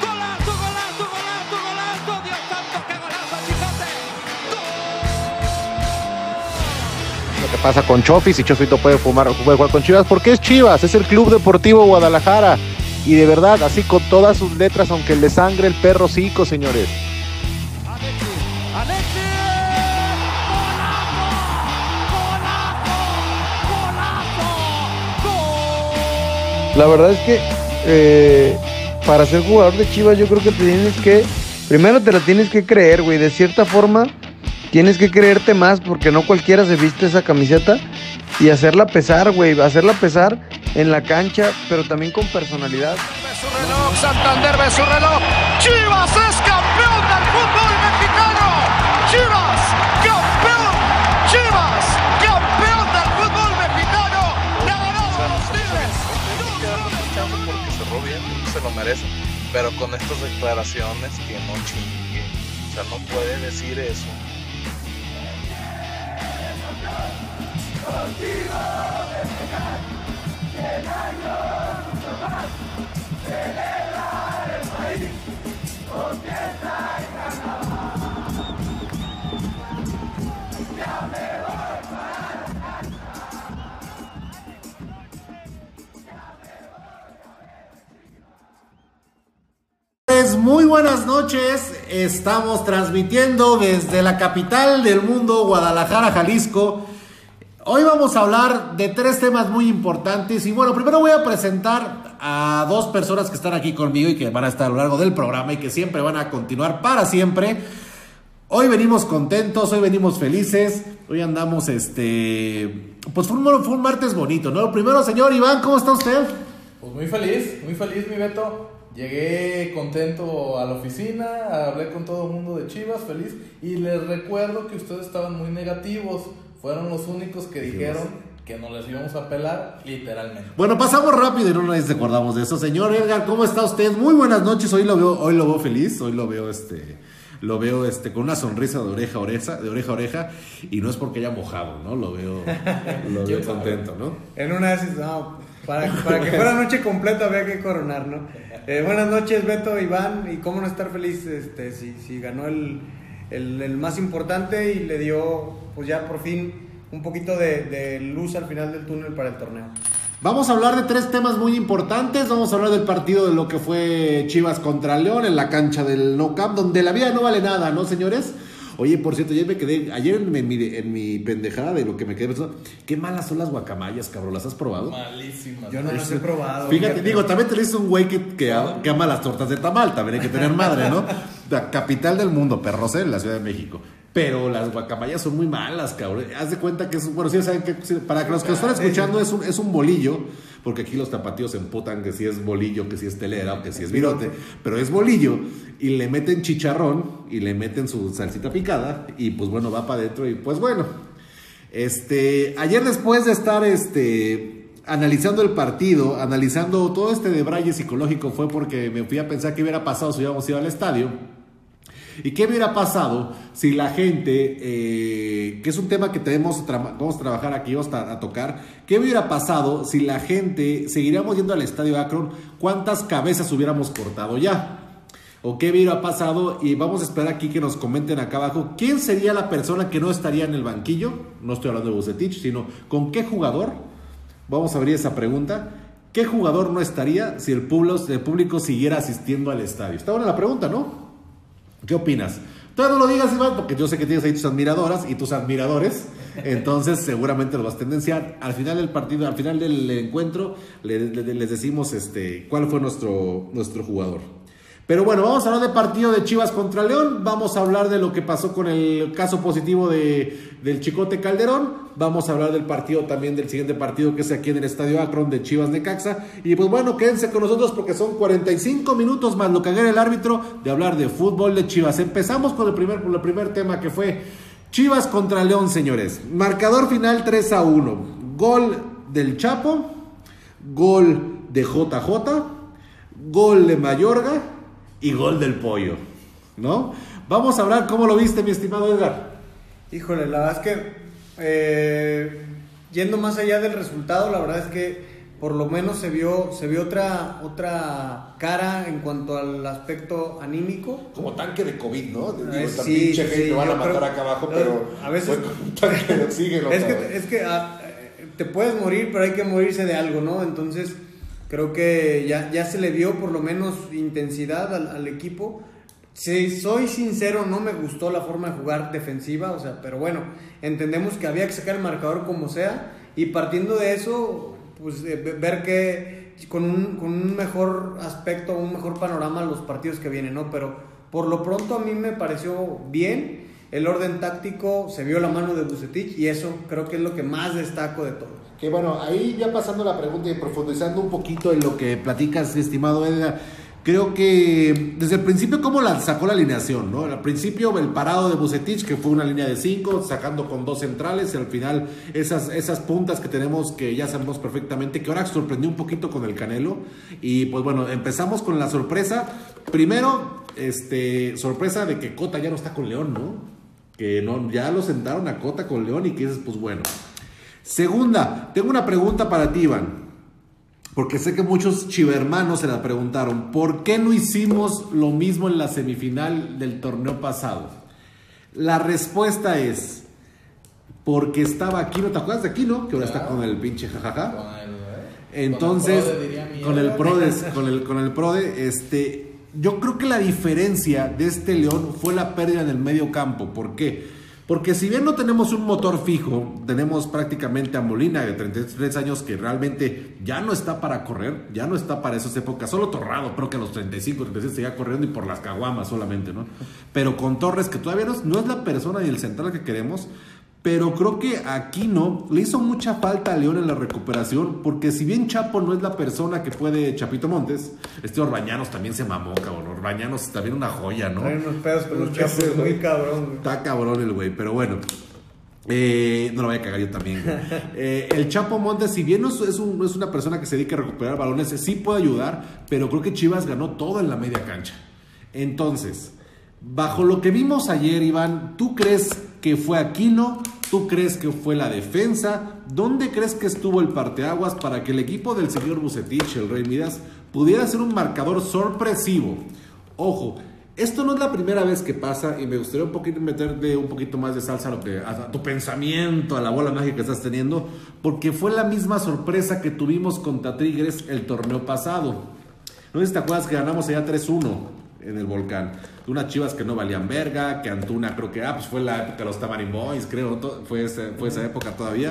¡Golazo, golazo, golazo, golazo! ¡Dios santo, qué golazo, Chicote! Lo que pasa con Chofis y Chofis no puede, fumar, puede jugar con Chivas porque es Chivas, es el Club Deportivo Guadalajara. Y de verdad, así con todas sus letras, aunque le sangre el perro cico, señores. La verdad es que eh, para ser jugador de Chivas yo creo que te tienes que, primero te la tienes que creer, güey, de cierta forma tienes que creerte más porque no cualquiera se viste esa camiseta y hacerla pesar, güey, hacerla pesar en la cancha, pero también con personalidad. Reloj, Santander reloj. Chivas Pero con estas declaraciones que no chingue. O sea, no puede decir eso. Muy buenas noches, estamos transmitiendo desde la capital del mundo, Guadalajara, Jalisco. Hoy vamos a hablar de tres temas muy importantes y bueno, primero voy a presentar a dos personas que están aquí conmigo y que van a estar a lo largo del programa y que siempre van a continuar para siempre. Hoy venimos contentos, hoy venimos felices, hoy andamos este... Pues fue un, fue un martes bonito, ¿no? Primero, señor Iván, ¿cómo está usted? Pues muy feliz, muy feliz mi Beto. Llegué contento a la oficina, hablé con todo el mundo de Chivas, feliz. Y les recuerdo que ustedes estaban muy negativos. Fueron los únicos que dijeron que no les íbamos a pelar, literalmente. Bueno, pasamos rápido y no nos acordamos de eso. Señor Edgar, ¿cómo está usted? Muy buenas noches. Hoy lo veo, hoy lo veo feliz, hoy lo veo este, lo veo este con una sonrisa de oreja a oreja, de oreja a oreja, y no es porque haya mojado, ¿no? Lo veo, lo veo contento, ¿no? En una no, para, para que fuera noche completa había que coronar, ¿no? Eh, buenas noches, Beto, Iván, y cómo no estar feliz este, si, si ganó el, el, el más importante y le dio, pues ya por fin, un poquito de, de luz al final del túnel para el torneo. Vamos a hablar de tres temas muy importantes. Vamos a hablar del partido de lo que fue Chivas contra León en la cancha del No Camp, donde la vida no vale nada, ¿no, señores? Oye, por cierto, ayer me quedé, ayer en mi, en mi pendejada de lo que me quedé pensando, qué malas son las guacamayas, cabrón, ¿las has probado? Malísimas. Yo no las he probado. Fíjate, digo, también te lo dice un güey que, que, que ama las tortas de tamal, también hay que tener madre, ¿no? La capital del mundo, perros, en la Ciudad de México. Pero las guacamayas son muy malas, cabrón. Haz de cuenta que es, bueno, sí saben que, para los que están escuchando es un, es un bolillo, porque aquí los tapatíos se emputan que si es bolillo, que si es telera o que si es virote, pero es bolillo y le meten chicharrón y le meten su salsita picada y pues bueno, va para adentro y pues bueno. Este, ayer después de estar este analizando el partido, analizando todo este debraye psicológico fue porque me fui a pensar qué hubiera pasado si hubiéramos ido al estadio. ¿Y qué hubiera pasado si la gente, eh, que es un tema que tenemos, vamos a trabajar aquí, vamos a, a tocar, qué hubiera pasado si la gente, seguiríamos yendo al estadio Akron, cuántas cabezas hubiéramos cortado ya? ¿O qué hubiera pasado? Y vamos a esperar aquí que nos comenten acá abajo, ¿quién sería la persona que no estaría en el banquillo? No estoy hablando de Bucetich, sino con qué jugador Vamos a abrir esa pregunta. ¿Qué jugador no estaría si el público, el público siguiera asistiendo al estadio? Está buena la pregunta, ¿no? ¿Qué opinas? Todavía no lo digas, Iván, porque yo sé que tienes ahí tus admiradoras y tus admiradores. Entonces, seguramente lo vas a tendenciar. Al final del partido, al final del encuentro, le- le- les decimos este, cuál fue nuestro, nuestro jugador. Pero bueno, vamos a hablar del partido de Chivas contra León. Vamos a hablar de lo que pasó con el caso positivo de, del Chicote Calderón. Vamos a hablar del partido también, del siguiente partido que es aquí en el Estadio Akron de Chivas Necaxa. Y pues bueno, quédense con nosotros porque son 45 minutos más lo que haga el árbitro de hablar de fútbol de Chivas. Empezamos con el primer, con el primer tema que fue Chivas contra León, señores. Marcador final 3 a 1. Gol del Chapo. Gol de JJ. Gol de Mayorga y gol del pollo, ¿no? Vamos a hablar cómo lo viste, mi estimado Edgar. Híjole, la verdad es que eh, yendo más allá del resultado, la verdad es que por lo menos se vio, se vio otra, otra cara en cuanto al aspecto anímico. Como tanque de COVID, ¿no? Digo, Eh, esta sí, pinche gente sí, que van a matar creo- acá abajo, eh, pero a veces- fue como un tanque de oxígeno. Es que, es que ah, eh, te puedes morir, pero hay que morirse de algo, ¿no? Entonces, creo que ya, ya se le vio por lo menos intensidad al, equipo. Si soy sincero, no me gustó la forma de jugar defensiva, o sea, pero bueno, entendemos que había que sacar el marcador como sea, y partiendo de eso, pues eh, ve- ver que con un, con un mejor aspecto, un mejor panorama los partidos que vienen, ¿no? Pero por lo pronto a mí me pareció bien. El orden táctico se vio la mano de Bucetich y eso creo que es lo que más destaco de todo. Que bueno, ahí ya pasando la pregunta y profundizando un poquito en lo que platicas, estimado Edgar, creo que desde el principio cómo la sacó la alineación, ¿no? Al principio el parado de Bucetich, que fue una línea de cinco, sacando con dos centrales, y al final esas, esas puntas que tenemos que ya sabemos perfectamente, que ahora sorprendió un poquito con el Canelo, y pues bueno, empezamos con la sorpresa, primero, este, sorpresa de que Cota ya no está con León, ¿no? Que no, ya lo sentaron a Cota con León y que dices, pues bueno. Segunda, tengo una pregunta para ti, Iván. Porque sé que muchos chivermanos se la preguntaron. ¿Por qué no hicimos lo mismo en la semifinal del torneo pasado? La respuesta es porque estaba Aquino. ¿Te acuerdas de Aquino? Que ahora está con el pinche jajaja. Con el, ¿eh? Entonces, Con el Prode, diría mi con el. PRODE, con el, con el PRODE, este, yo creo que la diferencia de este León fue la pérdida en el medio campo. ¿Por qué? Porque si bien no tenemos un motor fijo, tenemos prácticamente a Molina de 33 años que realmente ya no está para correr, ya no está para esas épocas, solo Torrado, creo que a los 35, 36 seguía corriendo y por las caguamas solamente, ¿no? Pero con Torres, que todavía no es, no es la persona ni el central que queremos, pero creo que Aquino le hizo mucha falta a León en la recuperación, porque si bien Chapo no es la persona que puede Chapito Montes, este Orbañanos también se mamó, cabrón. Orbañanos también una joya, ¿no? Traen unos pedos con los chapos, güey. muy cabrón. güey. Está cabrón el güey, pero bueno. Eh, no lo voy a cagar yo también. Eh, el Chapo Montes, si bien no es, es un- no es una persona que se dedica a recuperar balones, sí puede ayudar, pero creo que Chivas ganó todo en la media cancha. Entonces, bajo lo que vimos ayer, Iván, ¿tú crees que fue Aquino? ¿Tú crees que fue la defensa? ¿Dónde crees que estuvo el parteaguas para que el equipo del señor Bucetich, el Rey Midas, pudiera ser un marcador sorpresivo? Ojo, esto no es la primera vez que pasa y me gustaría un poquito meterle un poquito más de salsa a, lo que, a tu pensamiento, a la bola mágica que estás teniendo, porque fue la misma sorpresa que tuvimos contra Tigres el torneo pasado. No sé si te acuerdas que ganamos allá 3-1 en el volcán. Unas chivas que no valían verga, que Antuna creo que, ah, pues fue la época de los Tamarin Boys, creo, fue, ese- fue esa época todavía.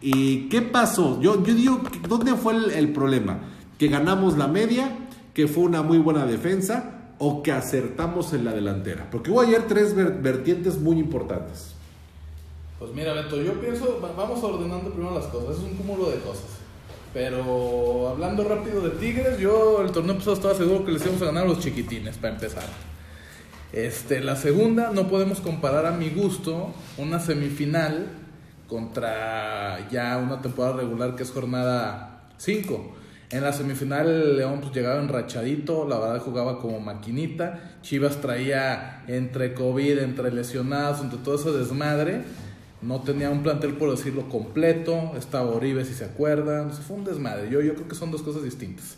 ¿Y qué pasó? Yo, yo digo, ¿dónde fue el, problema? ¿Que ganamos la media? ¿Que fue una muy buena defensa? ¿O que acertamos en la delantera? Porque hubo ayer tres ver- vertientes muy importantes. Pues mira, Beto, yo pienso, va- vamos ordenando primero las cosas, es un cúmulo de cosas. Pero hablando rápido de Tigres, yo el torneo pasado estaba seguro que les íbamos a ganar a los chiquitines, para empezar. Este, la segunda, no podemos comparar a mi gusto una semifinal contra ya una temporada regular que es jornada 5. En la semifinal León pues, llegaba enrachadito, la verdad jugaba como maquinita. Chivas traía entre COVID, entre lesionados, entre todo ese desmadre. No tenía un plantel, por decirlo, completo. Estaba Oribe, si se acuerdan. Fue un desmadre. Yo, yo creo que son dos cosas distintas.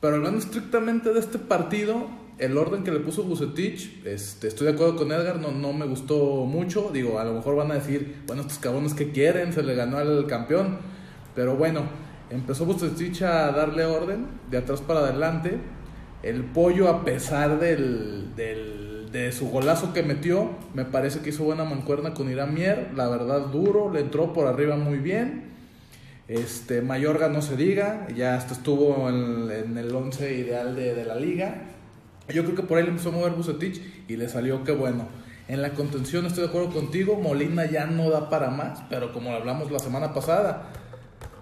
Pero hablando estrictamente de este partido, el orden que le puso Bucetich, este, estoy de acuerdo con Edgar, no, no me gustó mucho. Digo, a lo mejor van a decir, bueno, estos cabrones que quieren, se le ganó al campeón. Pero bueno, empezó Bucetich a darle orden de atrás para adelante. El pollo, a pesar del, del- de su golazo que metió, me parece que hizo buena mancuerna con Irán Mier. La verdad, duro, le entró por arriba muy bien. Este, Mayorga no se diga, ya estuvo en, el 11 ideal de, de la liga. Yo creo que por ahí le empezó a mover Bucetich y le salió que bueno. En la contención estoy de acuerdo contigo, Molina ya no da para más, pero como hablamos la semana pasada,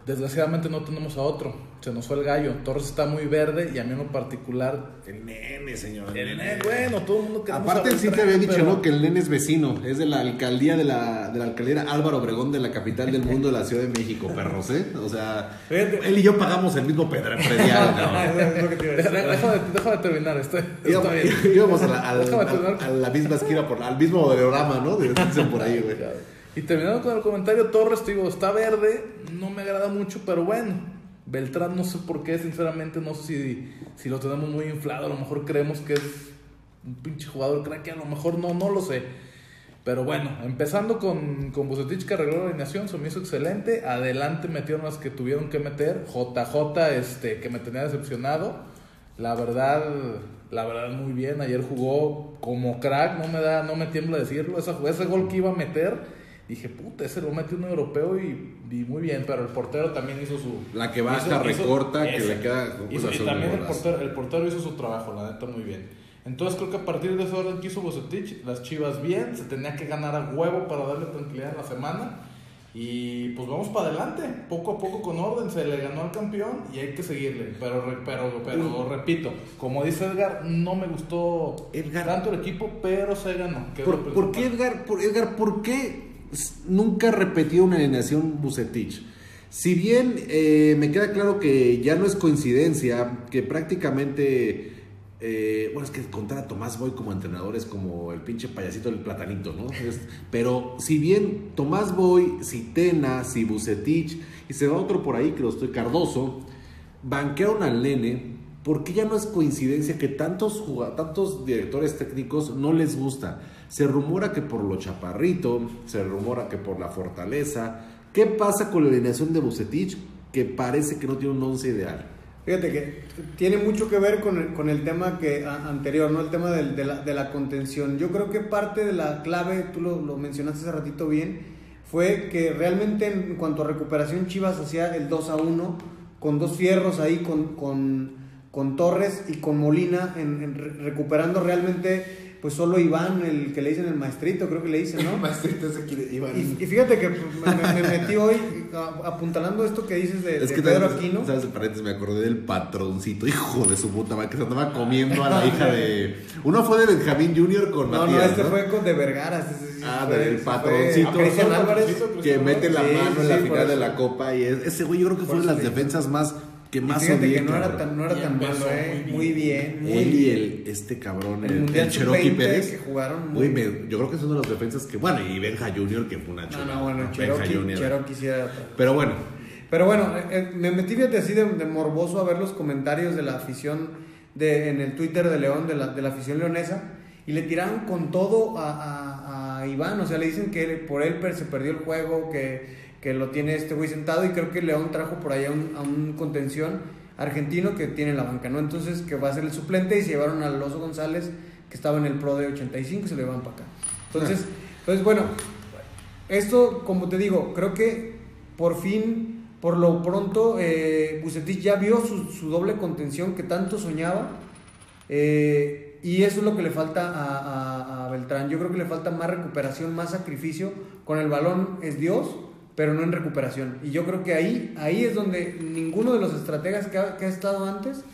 desgraciadamente no tenemos a otro. Se nos fue el gallo. Torres está muy verde y a mí en lo particular, El nene, señor. el nene, bueno, todo el mundo queremos Aparte, sí te había dicho, pero- ¿no? Que el nene es vecino, es de la alcaldía de la, de la alcaldía Álvaro Obregón de la capital del mundo de la Ciudad de México, perros, ¿eh? O sea, él y yo pagamos el mismo pedre- predial, que Deja, deja de, deja de terminar, estoy, Íbamos, está bien. íbamos a, la, al- a la misma esquina, por, al mismo modelorama, ¿no? Dicen por ahí, güey. Y terminando con el comentario, Torres, te digo, está verde, no me agrada mucho, pero bueno, Beltrán no sé por qué, sinceramente no sé si, si lo tenemos muy inflado, a lo mejor creemos que es un pinche jugador crack, a lo mejor no, no lo sé. Pero bueno, empezando con, con Bucetich que arregló la alineación, se me hizo excelente. Adelante metieron las que tuvieron que meter. JJ, este, que me tenía decepcionado. La verdad, la verdad muy bien. Ayer jugó como crack, no me da, no me tiembla decirlo. Esa, ese gol que iba a meter, dije, puta, ese lo metió un europeo y, y muy bien. Pero el portero también hizo su. La que baja, hizo- hizo- recorta, que ese. le queda. Hizo- pues, y también el portero, el portero hizo su trabajo, la neta, muy bien. Entonces creo que a partir de ese orden que hizo Bucetich, las chivas bien, se tenía que ganar a huevo para darle tranquilidad en la semana. Y pues vamos para adelante, poco a poco con orden, se le ganó al campeón y hay que seguirle. Pero, pero, pero repito, como dice Edgar, no me gustó Edgar. tanto el equipo, pero se ganó. ¿Por, por qué. Edgar, por, Edgar, por qué nunca repetió una alineación Bucetich? Si bien eh, me queda claro que ya no es coincidencia, que prácticamente, eh, bueno, es que contar a Tomás Boy como entrenador es como el pinche payasito del platanito, ¿no? Es- pero si bien Tomás Boy, si Tena, si Bucetich, y se va otro por ahí que lo estoy, Cardoso, banquearon al nene, ¿por qué ya no es coincidencia que tantos, tantos directores técnicos no les gusta? Se rumora que por lo chaparrito, se rumora que por la fortaleza. ¿Qué pasa con la alineación de Bucetich que parece que no tiene un once ideal? Fíjate que tiene mucho que ver con el, con el tema que anterior, ¿no? El tema del- de, la, contención. Yo creo que parte de la clave, tú lo, lo mencionaste hace ratito bien, fue que realmente en cuanto a recuperación Chivas hacía el 2 a 1 con dos fierros ahí con, con, con Torres y con Molina en, en re- recuperando realmente pues solo Iván, el que le dicen el maestrito, creo que le dicen, ¿no? Y, y fíjate que pues, me, me- me metí hoy apuntalando esto que dices de, de Pedro ¿sabes- Aquino. ¿Sabes? Paréntesis me acordé del patroncito, hijo de su puta madre, que se andaba comiendo a la hija de. Uno fue de Benjamín Jr. con No, no, Matías. este fue con de Vergara. Ah, fue- del patroncito. fue Álvarez. que mete la Sí, mano en la sí, final de la copa y es- ese güey yo creo que fue de las defensas más que más fíjate odié, que no era tan, no era Y tan malo, eh. muy bien, muy Él y el este cabrón, El el, Mundial el Cherokee Sub-20 Pérez. que jugaron muy yo creo que es uno de los defensas que bueno, y Benja Junior que fue una No, chula. no, bueno, Benja Cherokee, Junior. Cherokee sí era. Pero bueno, Pero bueno, eh, eh, me metí fíjate así de, de morboso a ver los comentarios de la afición de, en el Twitter de León, de la, de la afición leonesa, y le tiraron con todo a, a- a Iván, o sea, le dicen que por él per- se perdió el juego, que, que lo tiene este güey sentado, y creo que León trajo por ahí a un, a un contención argentino que tiene la banca, ¿no? Entonces, que va a ser el suplente, y se llevaron al Oso González, que estaba en el Pro de 85, y se lo llevan para acá. Entonces, entonces bueno, esto, como te digo, creo que por fin, por lo pronto, eh, Bucetich ya vio su, doble contención que tanto soñaba. eh, y eso es lo que le falta a, a- a Beltrán. Yo creo que le falta más recuperación, más sacrificio. Con el balón es Dios, pero no en recuperación. Y yo creo que ahí, ahí es donde ninguno de los estrategas que ha, que ha estado antes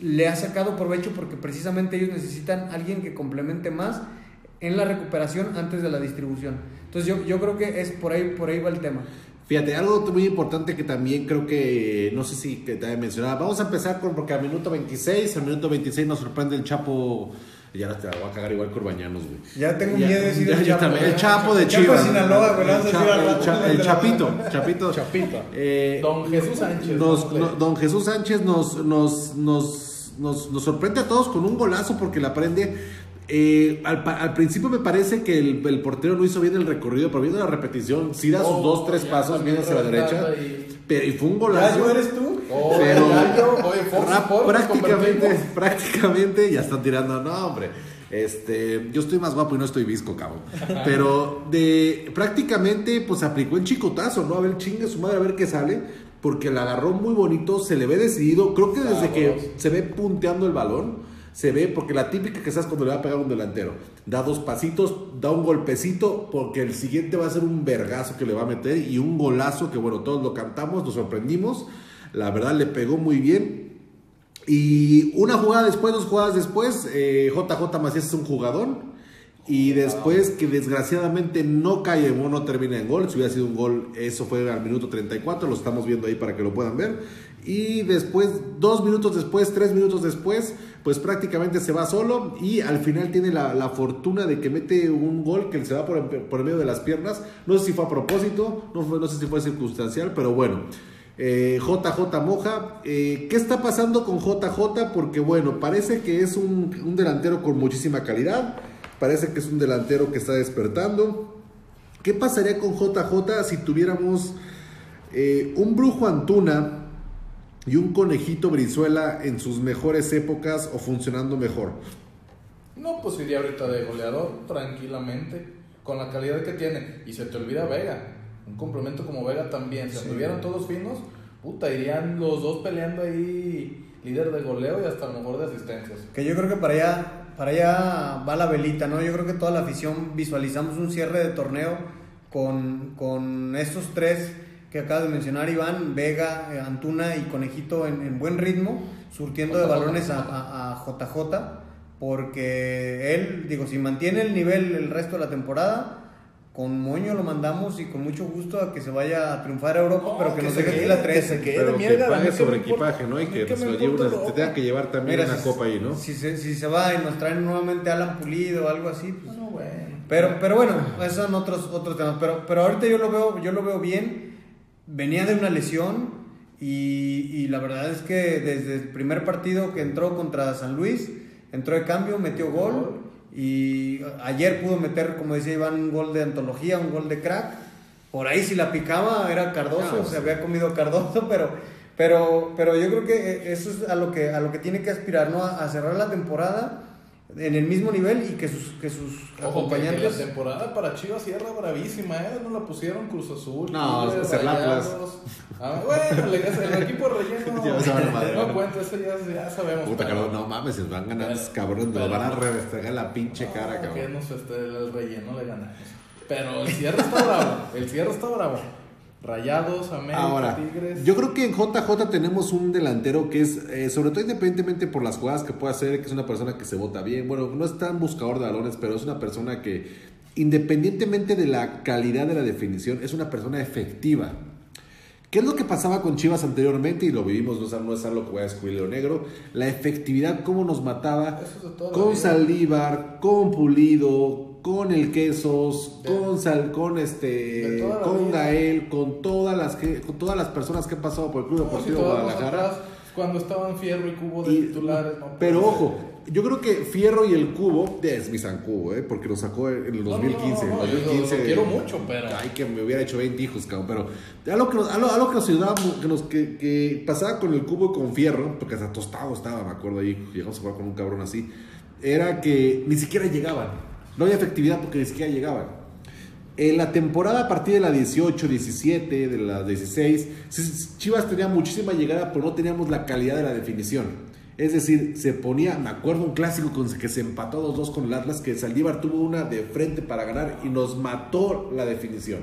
le ha sacado provecho porque precisamente ellos necesitan alguien que complemente más en la recuperación antes de la distribución. Entonces yo, yo creo que es por ahí, por ahí va el tema. fíjate, algo muy importante que también creo que, no sé si te había mencionado, vamos a empezar con, porque al minuto 26, al minuto 26 nos sorprende el Chapo, ya no te la voy a cagar igual que Urbañanos, güey. Ya tengo Ya- miedo de decir ya- el yo Chapo. también. El ¿eh? Chapo de El Chapo Chivas. de Sinaloa, güey, El el el la- Chapito, Chapito. Chapito. Eh, Don Jesús Sánchez. nos- ¿no? no- don Jesús Sánchez nos, nos, nos, nos, nos sorprende a todos con un golazo porque la prende. Eh, al, pa- al principio me parece que el, el portero no hizo bien el recorrido, pero viendo la repetición, sí da sus Oh, dos, tres ya pasos, viene hacia la derecha. y- Pero, y fue un ¿Ya golazo. eres tú? Oh, Pero yo- oye, Fox prácticamente, prácticamente ya están tirando, no hombre, este, yo estoy más guapo y no estoy visco, cabrón. Pero de prácticamente pues aplicó el chicotazo, ¿no? A ver, chingue su madre a ver qué sale, porque la agarró muy bonito, se le ve decidido, creo que desde que Vámonos. se ve punteando el balón, se ve, porque la típica que sabes cuando le va a pegar un delantero, da dos pasitos, da un golpecito, porque el siguiente va a ser un vergazo que le va a meter y un golazo que bueno, todos lo cantamos, nos sorprendimos, la verdad le pegó muy bien. Y una jugada después, dos jugadas después, eh, JJ Macías es un jugador. Y después que desgraciadamente no cae en no termina en gol. Si hubiera sido un gol, eso fue al minuto 34. Lo estamos viendo ahí para que lo puedan ver. Y después, dos minutos después, tres minutos después, pues prácticamente se va solo. Y al final tiene la, la fortuna de que mete un gol que se va por, por medio de las piernas. No sé si fue a propósito, no, no sé si fue circunstancial, pero bueno. Eh, JJ Moja, eh, ¿qué está pasando con JJ? Porque bueno, parece que es un, un delantero con muchísima calidad, parece que es un delantero que está despertando. ¿Qué pasaría con JJ si tuviéramos eh, un brujo Antuna y un conejito Brizuela en sus mejores épocas o funcionando mejor? No, pues iría ahorita de goleador, tranquilamente, con la calidad que tiene. Y se te olvida Vega. Un complemento como Vega también. Si estuvieran todos finos, puta, irían los dos peleando ahí, líder de goleo y hasta a lo mejor de asistencias. Que yo creo que para allá, para allá va la velita, ¿no? Yo creo que toda la afición visualizamos un cierre de torneo con, con estos tres que acabas de mencionar, Iván, Vega, eh, Antuna y Conejito en, en buen ritmo, surtiendo de balones a, a- a JJ, porque él, digo, si mantiene el nivel el resto de la temporada, con Moño lo mandamos y con mucho gusto a que se vaya a triunfar a Europa, No, pero que, que nos se deje aquí la 3. que. Pero que mierda, pague sobre equipaje, ¿no? Y que que lo lleve una- te tenga que llevar también Mira, una si- copa ahí, ¿no? Si se, si se va y nos traen nuevamente Alan Pulido o algo así, pues No, bueno. pero, pero bueno, esos son otros, otros temas. Pero, pero ahorita yo lo veo, yo lo veo bien. Venía de una lesión y, y la verdad es que desde el primer partido que entró contra San Luis, entró de cambio, metió gol. Y ayer pudo meter, como decía Iván, un gol de antología, un gol de crack. Por ahí si la picaba era Cardoso, No, se sí. había comido Cardoso, pero, pero, pero yo creo que eso es a lo que, a lo que tiene que aspirar, ¿no? A, a cerrar la temporada en el mismo nivel y que sus, que sus Ojo, que- que la acompañantes... temporada para Chivas cierra bravísima, ¿eh? No la pusieron Cruz Azul. No, el Atlas. Rayados. Ah, bueno, le- el equipo relleno. Se no cuenta, eso ya, ya sabemos. Puta, pero- cabrón, no mames, se van ganando Pero- cabrones, nos pero- van a restregar la pinche cara, Ah, que cabrón. no sé, este, el relleno le ganamos. Pero el cierre está bravo. El cierre está bravo. Rayados, América, Ahora, Tigres. yo creo que en JJ tenemos un delantero que es, eh, sobre todo independientemente por las jugadas que puede hacer, que es una persona que se vota bien. Bueno, no es tan buscador de balones, pero es una persona que, independientemente de la calidad de la definición, es una persona efectiva. ¿Qué es lo que pasaba con Chivas anteriormente? Y lo vivimos, no es, no es algo que voy a descubrir Leo Negro. La efectividad, cómo nos mataba es con. Saldívar, con Pulido, con el Quesos, De- con Sal, con este, con. Gael, con todas las que, con todas las personas que han pasado por el Club No, si Deportivo todos Guadalajara. cuando estaban Fierro y Cubo de Y- titulares. no pero puede ojo, yo creo que Fierro y el Cubo es mi San Cubo, ¿eh? porque lo sacó en el No, no, 2015. no, no, el lo- 2015 lo quiero mucho, pero- Ay, que me hubiera hecho 20 hijos, cabrón. Pero algo que nos, algo, algo que nos ayudaba, que, nos, que, que pasaba con el Cubo y con Fierro, porque hasta tostado estaba, me acuerdo ahí, llegamos a jugar con un cabrón así, era que ni siquiera llegaban. No había efectividad porque ni siquiera llegaban. En la temporada a partir de la 18, 17, de la 16, sí, Chivas tenía muchísima llegada, pero no teníamos la calidad de la definición. Es decir, se ponía, me acuerdo un clásico con que se empató 2-2 con el Atlas, que Saldívar tuvo una de frente para ganar y nos mató la definición.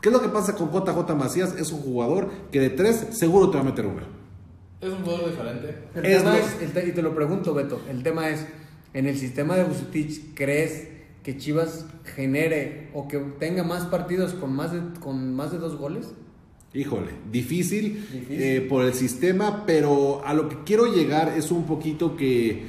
¿Qué es lo que pasa con JJ Macías? Es un jugador que de tres seguro te va a meter una. Es un jugador diferente. El Es tema lo- es, el te- y te lo pregunto, Beto, el tema es, en el sistema de Bucetich, ¿crees que Chivas genere o que tenga más partidos con más de, con más de dos goles? Híjole, difícil, Difícil. eh, por el sistema, pero a lo que quiero llegar es un poquito que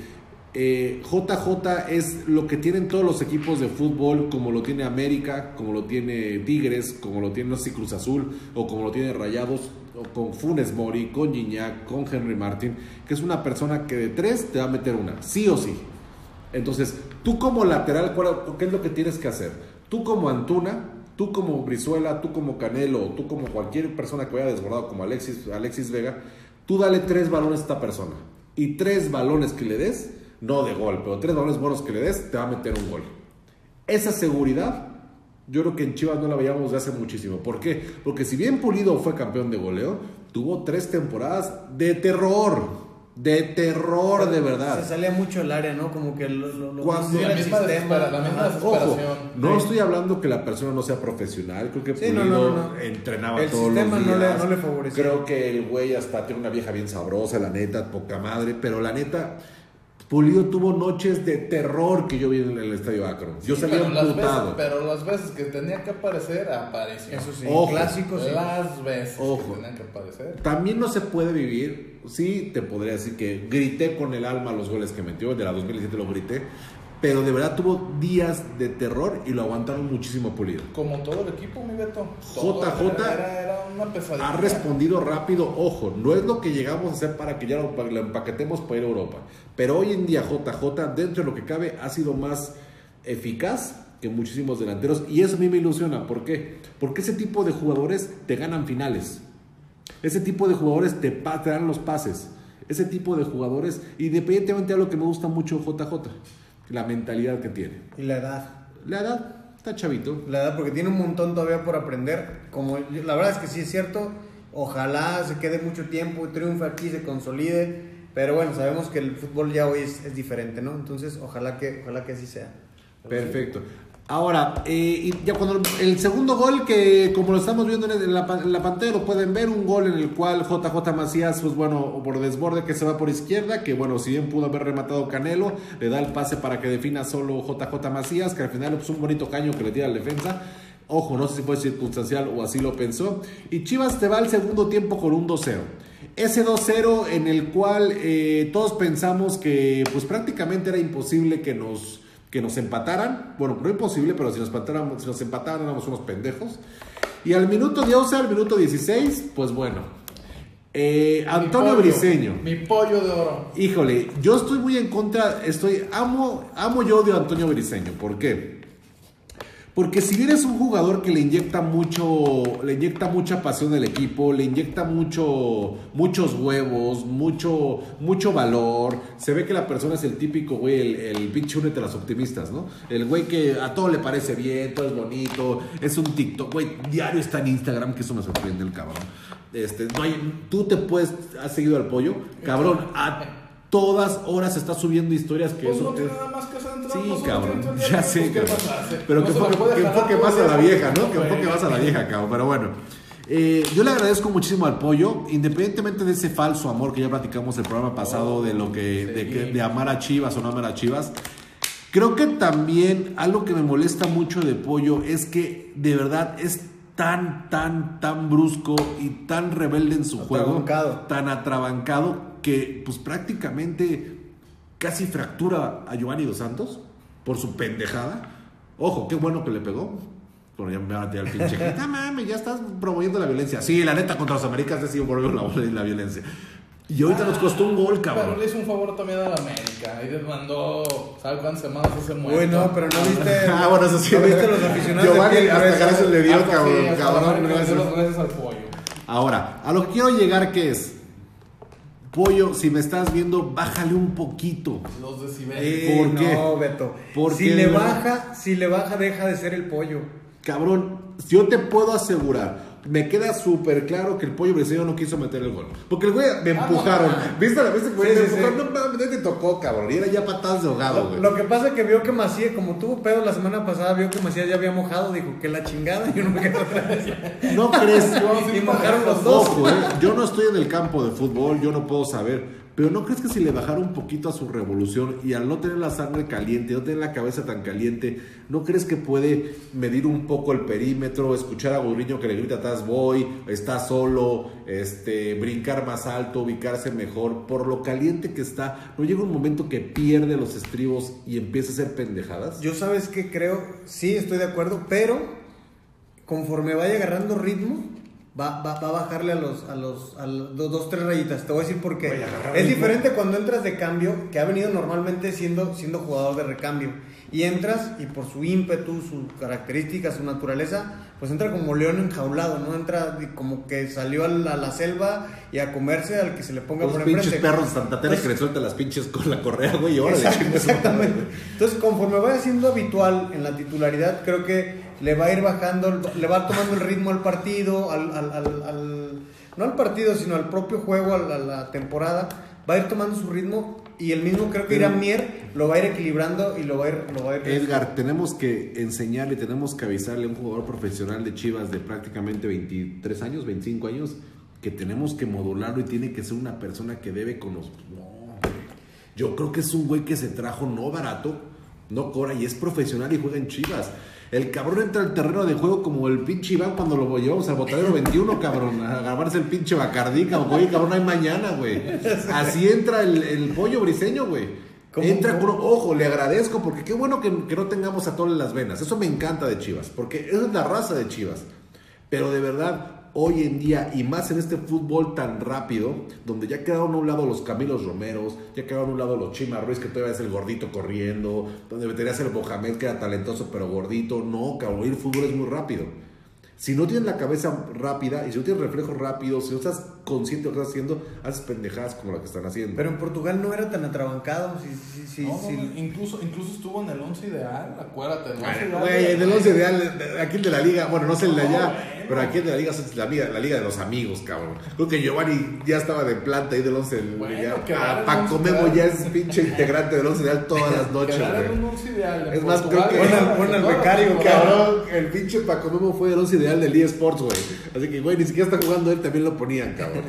eh, JJ es lo que tienen todos los equipos de fútbol, como lo tiene América, como lo tiene Tigres, como lo tiene no sé Cruz Azul, o como lo tiene Rayados, o con Funes Mori, con Gignac, con Henry Martin, que es una persona que de tres te va a meter una, sí o sí. Entonces, tú como lateral, ¿cuál- ¿qué es lo que tienes que hacer? Tú como Antuna, tú como Brizuela, tú como Canelo, tú como cualquier persona que vaya desbordado como Alexis, Alexis Vega, tú dale tres balones a esta persona. Y tres balones que le des, no de gol, pero tres balones buenos que le des, te va a meter un gol. Esa seguridad, yo creo que en Chivas no la veíamos de hace muchísimo. ¿Por qué? Porque si bien Pulido fue campeón de goleo, tuvo tres temporadas de terror. De terror, de verdad. Se salía mucho el área, ¿no? Como que lo, lo, lo Cuando- La el misma sistema. la misma. Ojo, no Sí. estoy hablando que la persona no sea profesional, creo que Sí, Pulido no, no, no. entrenaba El todos sistema los no le- días. no le favorecía. Creo que el güey hasta tiene una vieja bien sabrosa, la neta, poca madre, pero la neta, Pulido tuvo noches de terror que yo vi en el estadio Akron. Yo Sí, salía pero las, veces, emputado. pero las veces que tenía que aparecer, apareció. Eso sí, Ojo. clásico sí. Las veces Ojo. que tenía que aparecer. También no se puede vivir, sí te podría decir que grité con el alma los goles que metió, el de la 2017 lo grité, pero de verdad tuvo días de terror y lo aguantaron muchísimo pulido. Como todo el equipo, mi Beto. Todo JJ era, era una pesadilla. Ha respondido rápido, ojo, no es lo que llegamos a hacer para que ya lo, lo empaquetemos para ir a Europa, pero hoy en día JJ, dentro de lo que cabe, ha sido más eficaz que muchísimos delanteros y eso a mí me ilusiona, ¿por qué? Porque ese tipo de jugadores te ganan finales, ese tipo de jugadores te, dan los pases, ese tipo de jugadores, independientemente de lo que me gusta mucho JJ, la mentalidad que tiene. Y la edad. La edad, está chavito. La edad, porque tiene un montón todavía por aprender. Como la verdad es que sí es cierto. Ojalá se quede mucho tiempo, triunfe aquí, se consolide. Pero bueno, sabemos que el fútbol ya hoy es, es diferente, ¿no? Entonces, ojalá que, ojalá que así sea. Perfecto. Ahora, eh, y ya cuando el segundo gol, que como lo estamos viendo en la, la pantalla, lo pueden ver, un gol en el cual JJ Macías, pues bueno, por desborde que se va por izquierda, que bueno, si bien pudo haber rematado Canelo, le da el pase para que defina solo JJ Macías, que al final es un bonito caño que le tira al defensa. Ojo, no sé si fue circunstancial o así lo pensó. Y Chivas te va al segundo tiempo con un 2-0. Ese 2-0 en el cual eh, todos pensamos que pues prácticamente era imposible que nos, que nos empataran. Bueno, no imposible, pero si nos empataran, si nos empataran éramos unos pendejos. Y al minuto 12, al minuto 16, pues bueno. eh, Mi Antonio pollo, Briseño. Mi pollo de oro. Híjole, yo estoy muy en contra, estoy, amo, amo y odio a Antonio Briseño. ¿Por qué? Porque si bien es un jugador que le inyecta mucho, le inyecta mucha pasión al equipo, le inyecta mucho, muchos huevos, mucho, mucho valor. Se ve que la persona es el típico güey, el, el pinche únete a las optimistas, ¿no? El güey que a todo le parece bien, todo es bonito, es un TikTok, güey, diario está en Instagram, que eso me sorprende el cabrón. Este, no hay, tú te puedes, has seguido al pollo, cabrón, a todas horas está subiendo historias que Pues eso no tiene nada más que hacer Sí, cabrón, ya sé, buscar cabrón. Pero que enfoque, más a la vieja, ¿no? Que enfoque más a la vieja, cabrón. Pero bueno, eh, yo le agradezco muchísimo al pollo, independientemente de ese falso amor que ya platicamos el programa pasado de lo que, de, amar a Chivas o no amar a Chivas. Creo que también algo que me molesta mucho de pollo es que de verdad es tan, tan, tan brusco y tan rebelde en su juego, tan atrabancado que pues prácticamente casi fractura a Giovanni Dos Santos por su pendejada. Ojo, qué bueno que le pegó. Pero ya me van a tirar el pinche. hate. No mames, ya estás promoviendo la violencia. Sí, la neta, contra los americanos sí promoviendo la, la violencia. Y ahorita nos costó un gol, Pero cabrón. le hizo un favor también a la América. Ahí les mandó, ¿sabes cuántas semanas hace muerto? Bueno, pero no viste. Ah, bueno, eso sí. ¿No viste los aficionados Giovanni de hasta gracias le dio, Ah, sí, cabrón. cabrón, gracias. al pollo. Ahora, a lo que quiero llegar que es. Pollo, si me estás viendo, bájale un poquito. Los decibeles. Eh, ¿Por qué? No, Beto. ¿Por si qué, le baja, si le baja, deja de ser el pollo. Cabrón, yo te puedo asegurar, me queda súper claro que el pollo briseño no quiso meter el gol. Porque el güey me empujaron. ¿Viste la vez que Sí, me sí, empujaron? sí. No mames, no te tocó, cabrón. Y era ya patadas de ahogado, güey. lo que pasa es que vio que Macías, como tuvo pedo la semana pasada, vio que Macías ya había mojado, dijo que la chingada, yo no me quedo atrás. No crees. y mojaron los dos. Ojo, eh, yo no estoy en el campo de fútbol, yo no puedo saber. Pero ¿no crees que si le bajara un poquito a su revolución y al no tener la sangre caliente, no tener la cabeza tan caliente, ¿no crees que puede medir un poco el perímetro, escuchar a Burriño que le grita atrás voy, está solo, este, brincar más alto, ubicarse mejor? Por lo caliente que está, ¿no llega un momento que pierde los estribos y empieza a hacer pendejadas? Yo sabes que creo, sí, estoy de acuerdo, pero conforme vaya agarrando ritmo, va, va, va a bajarle a los, a los, a los dos, dos, tres rayitas. Te voy a decir por qué. Es diferente cuando entras de cambio, que ha venido normalmente siendo, siendo jugador de recambio. Y entras y por su ímpetu, sus características, su naturaleza, pues entra como león enjaulado, ¿no? Entra como que salió a la, a la selva y a comerse al que se le ponga Los por pinches enfrente. perros de Santa Teresa que le sueltan las pinches con la correa, güey, y ahora exactamente. Entonces, conforme vaya siendo habitual en la titularidad, creo que le va a ir bajando, le va tomando el ritmo al partido, al, al- al- al- no al partido, sino al propio juego, a la, a la temporada. Va a ir tomando su ritmo y el mismo creo que irá Mier lo va a ir equilibrando y lo va a ir... Lo va a ir Edgar, tenemos que enseñarle, tenemos que avisarle a un jugador profesional de Chivas de prácticamente 23 años, 25 años, que tenemos que modularlo y tiene que ser una persona que debe con los... No. Yo creo que es un güey que se trajo no barato, no cobra y es profesional y juega en Chivas. El cabrón entra al terreno de juego como el pinche Iván cuando lo llevamos al botadero 21, cabrón, a grabarse el pinche Bacardí, cabrón, oye, cabrón, hay mañana, güey. Así entra el, el pollo briseño, güey. ¿Cómo- Entra cómo? con, ojo, le agradezco porque qué bueno que, que no tengamos a en las venas. Eso me encanta de Chivas, porque esa es la raza de Chivas. Pero de verdad, hoy en día, y más en este fútbol tan rápido, donde ya quedaron a un lado los Camilos Romeros, ya quedaron a un lado los Chima Ruiz, que todavía es el gordito corriendo, donde debería ser Mohamed, que era talentoso pero gordito. No, cabrón, el fútbol es muy rápido. Si no tienes la cabeza rápida y si no tienes reflejos rápidos, si no estás consciente de lo que estás haciendo, haces pendejadas como la que están haciendo. Pero en Portugal no era tan atrabancado. Sí, sí, sí, No, no, sí. no, incluso, incluso estuvo en el 11 ideal, acuérdate. el 11 ideal Güey, de- en el 11 ideal, aquí el de la liga, bueno, no sé el de No, allá, bueno. pero aquí el de la liga es la liga, la liga de los amigos, cabrón. Creo que Giovanni ya estaba de planta ahí del 11 del Bueno, ah, Paco 11 Memo ya es pinche integrante del 11 ideal todas las noches, un 11 ideal. Es más, Portugal, creo que- toda la becario. Cabrón, el pinche Paco Memo fue el 11 ideal del eSports, güey. Así que, güey, ni siquiera está jugando él, también lo ponían, cabrón.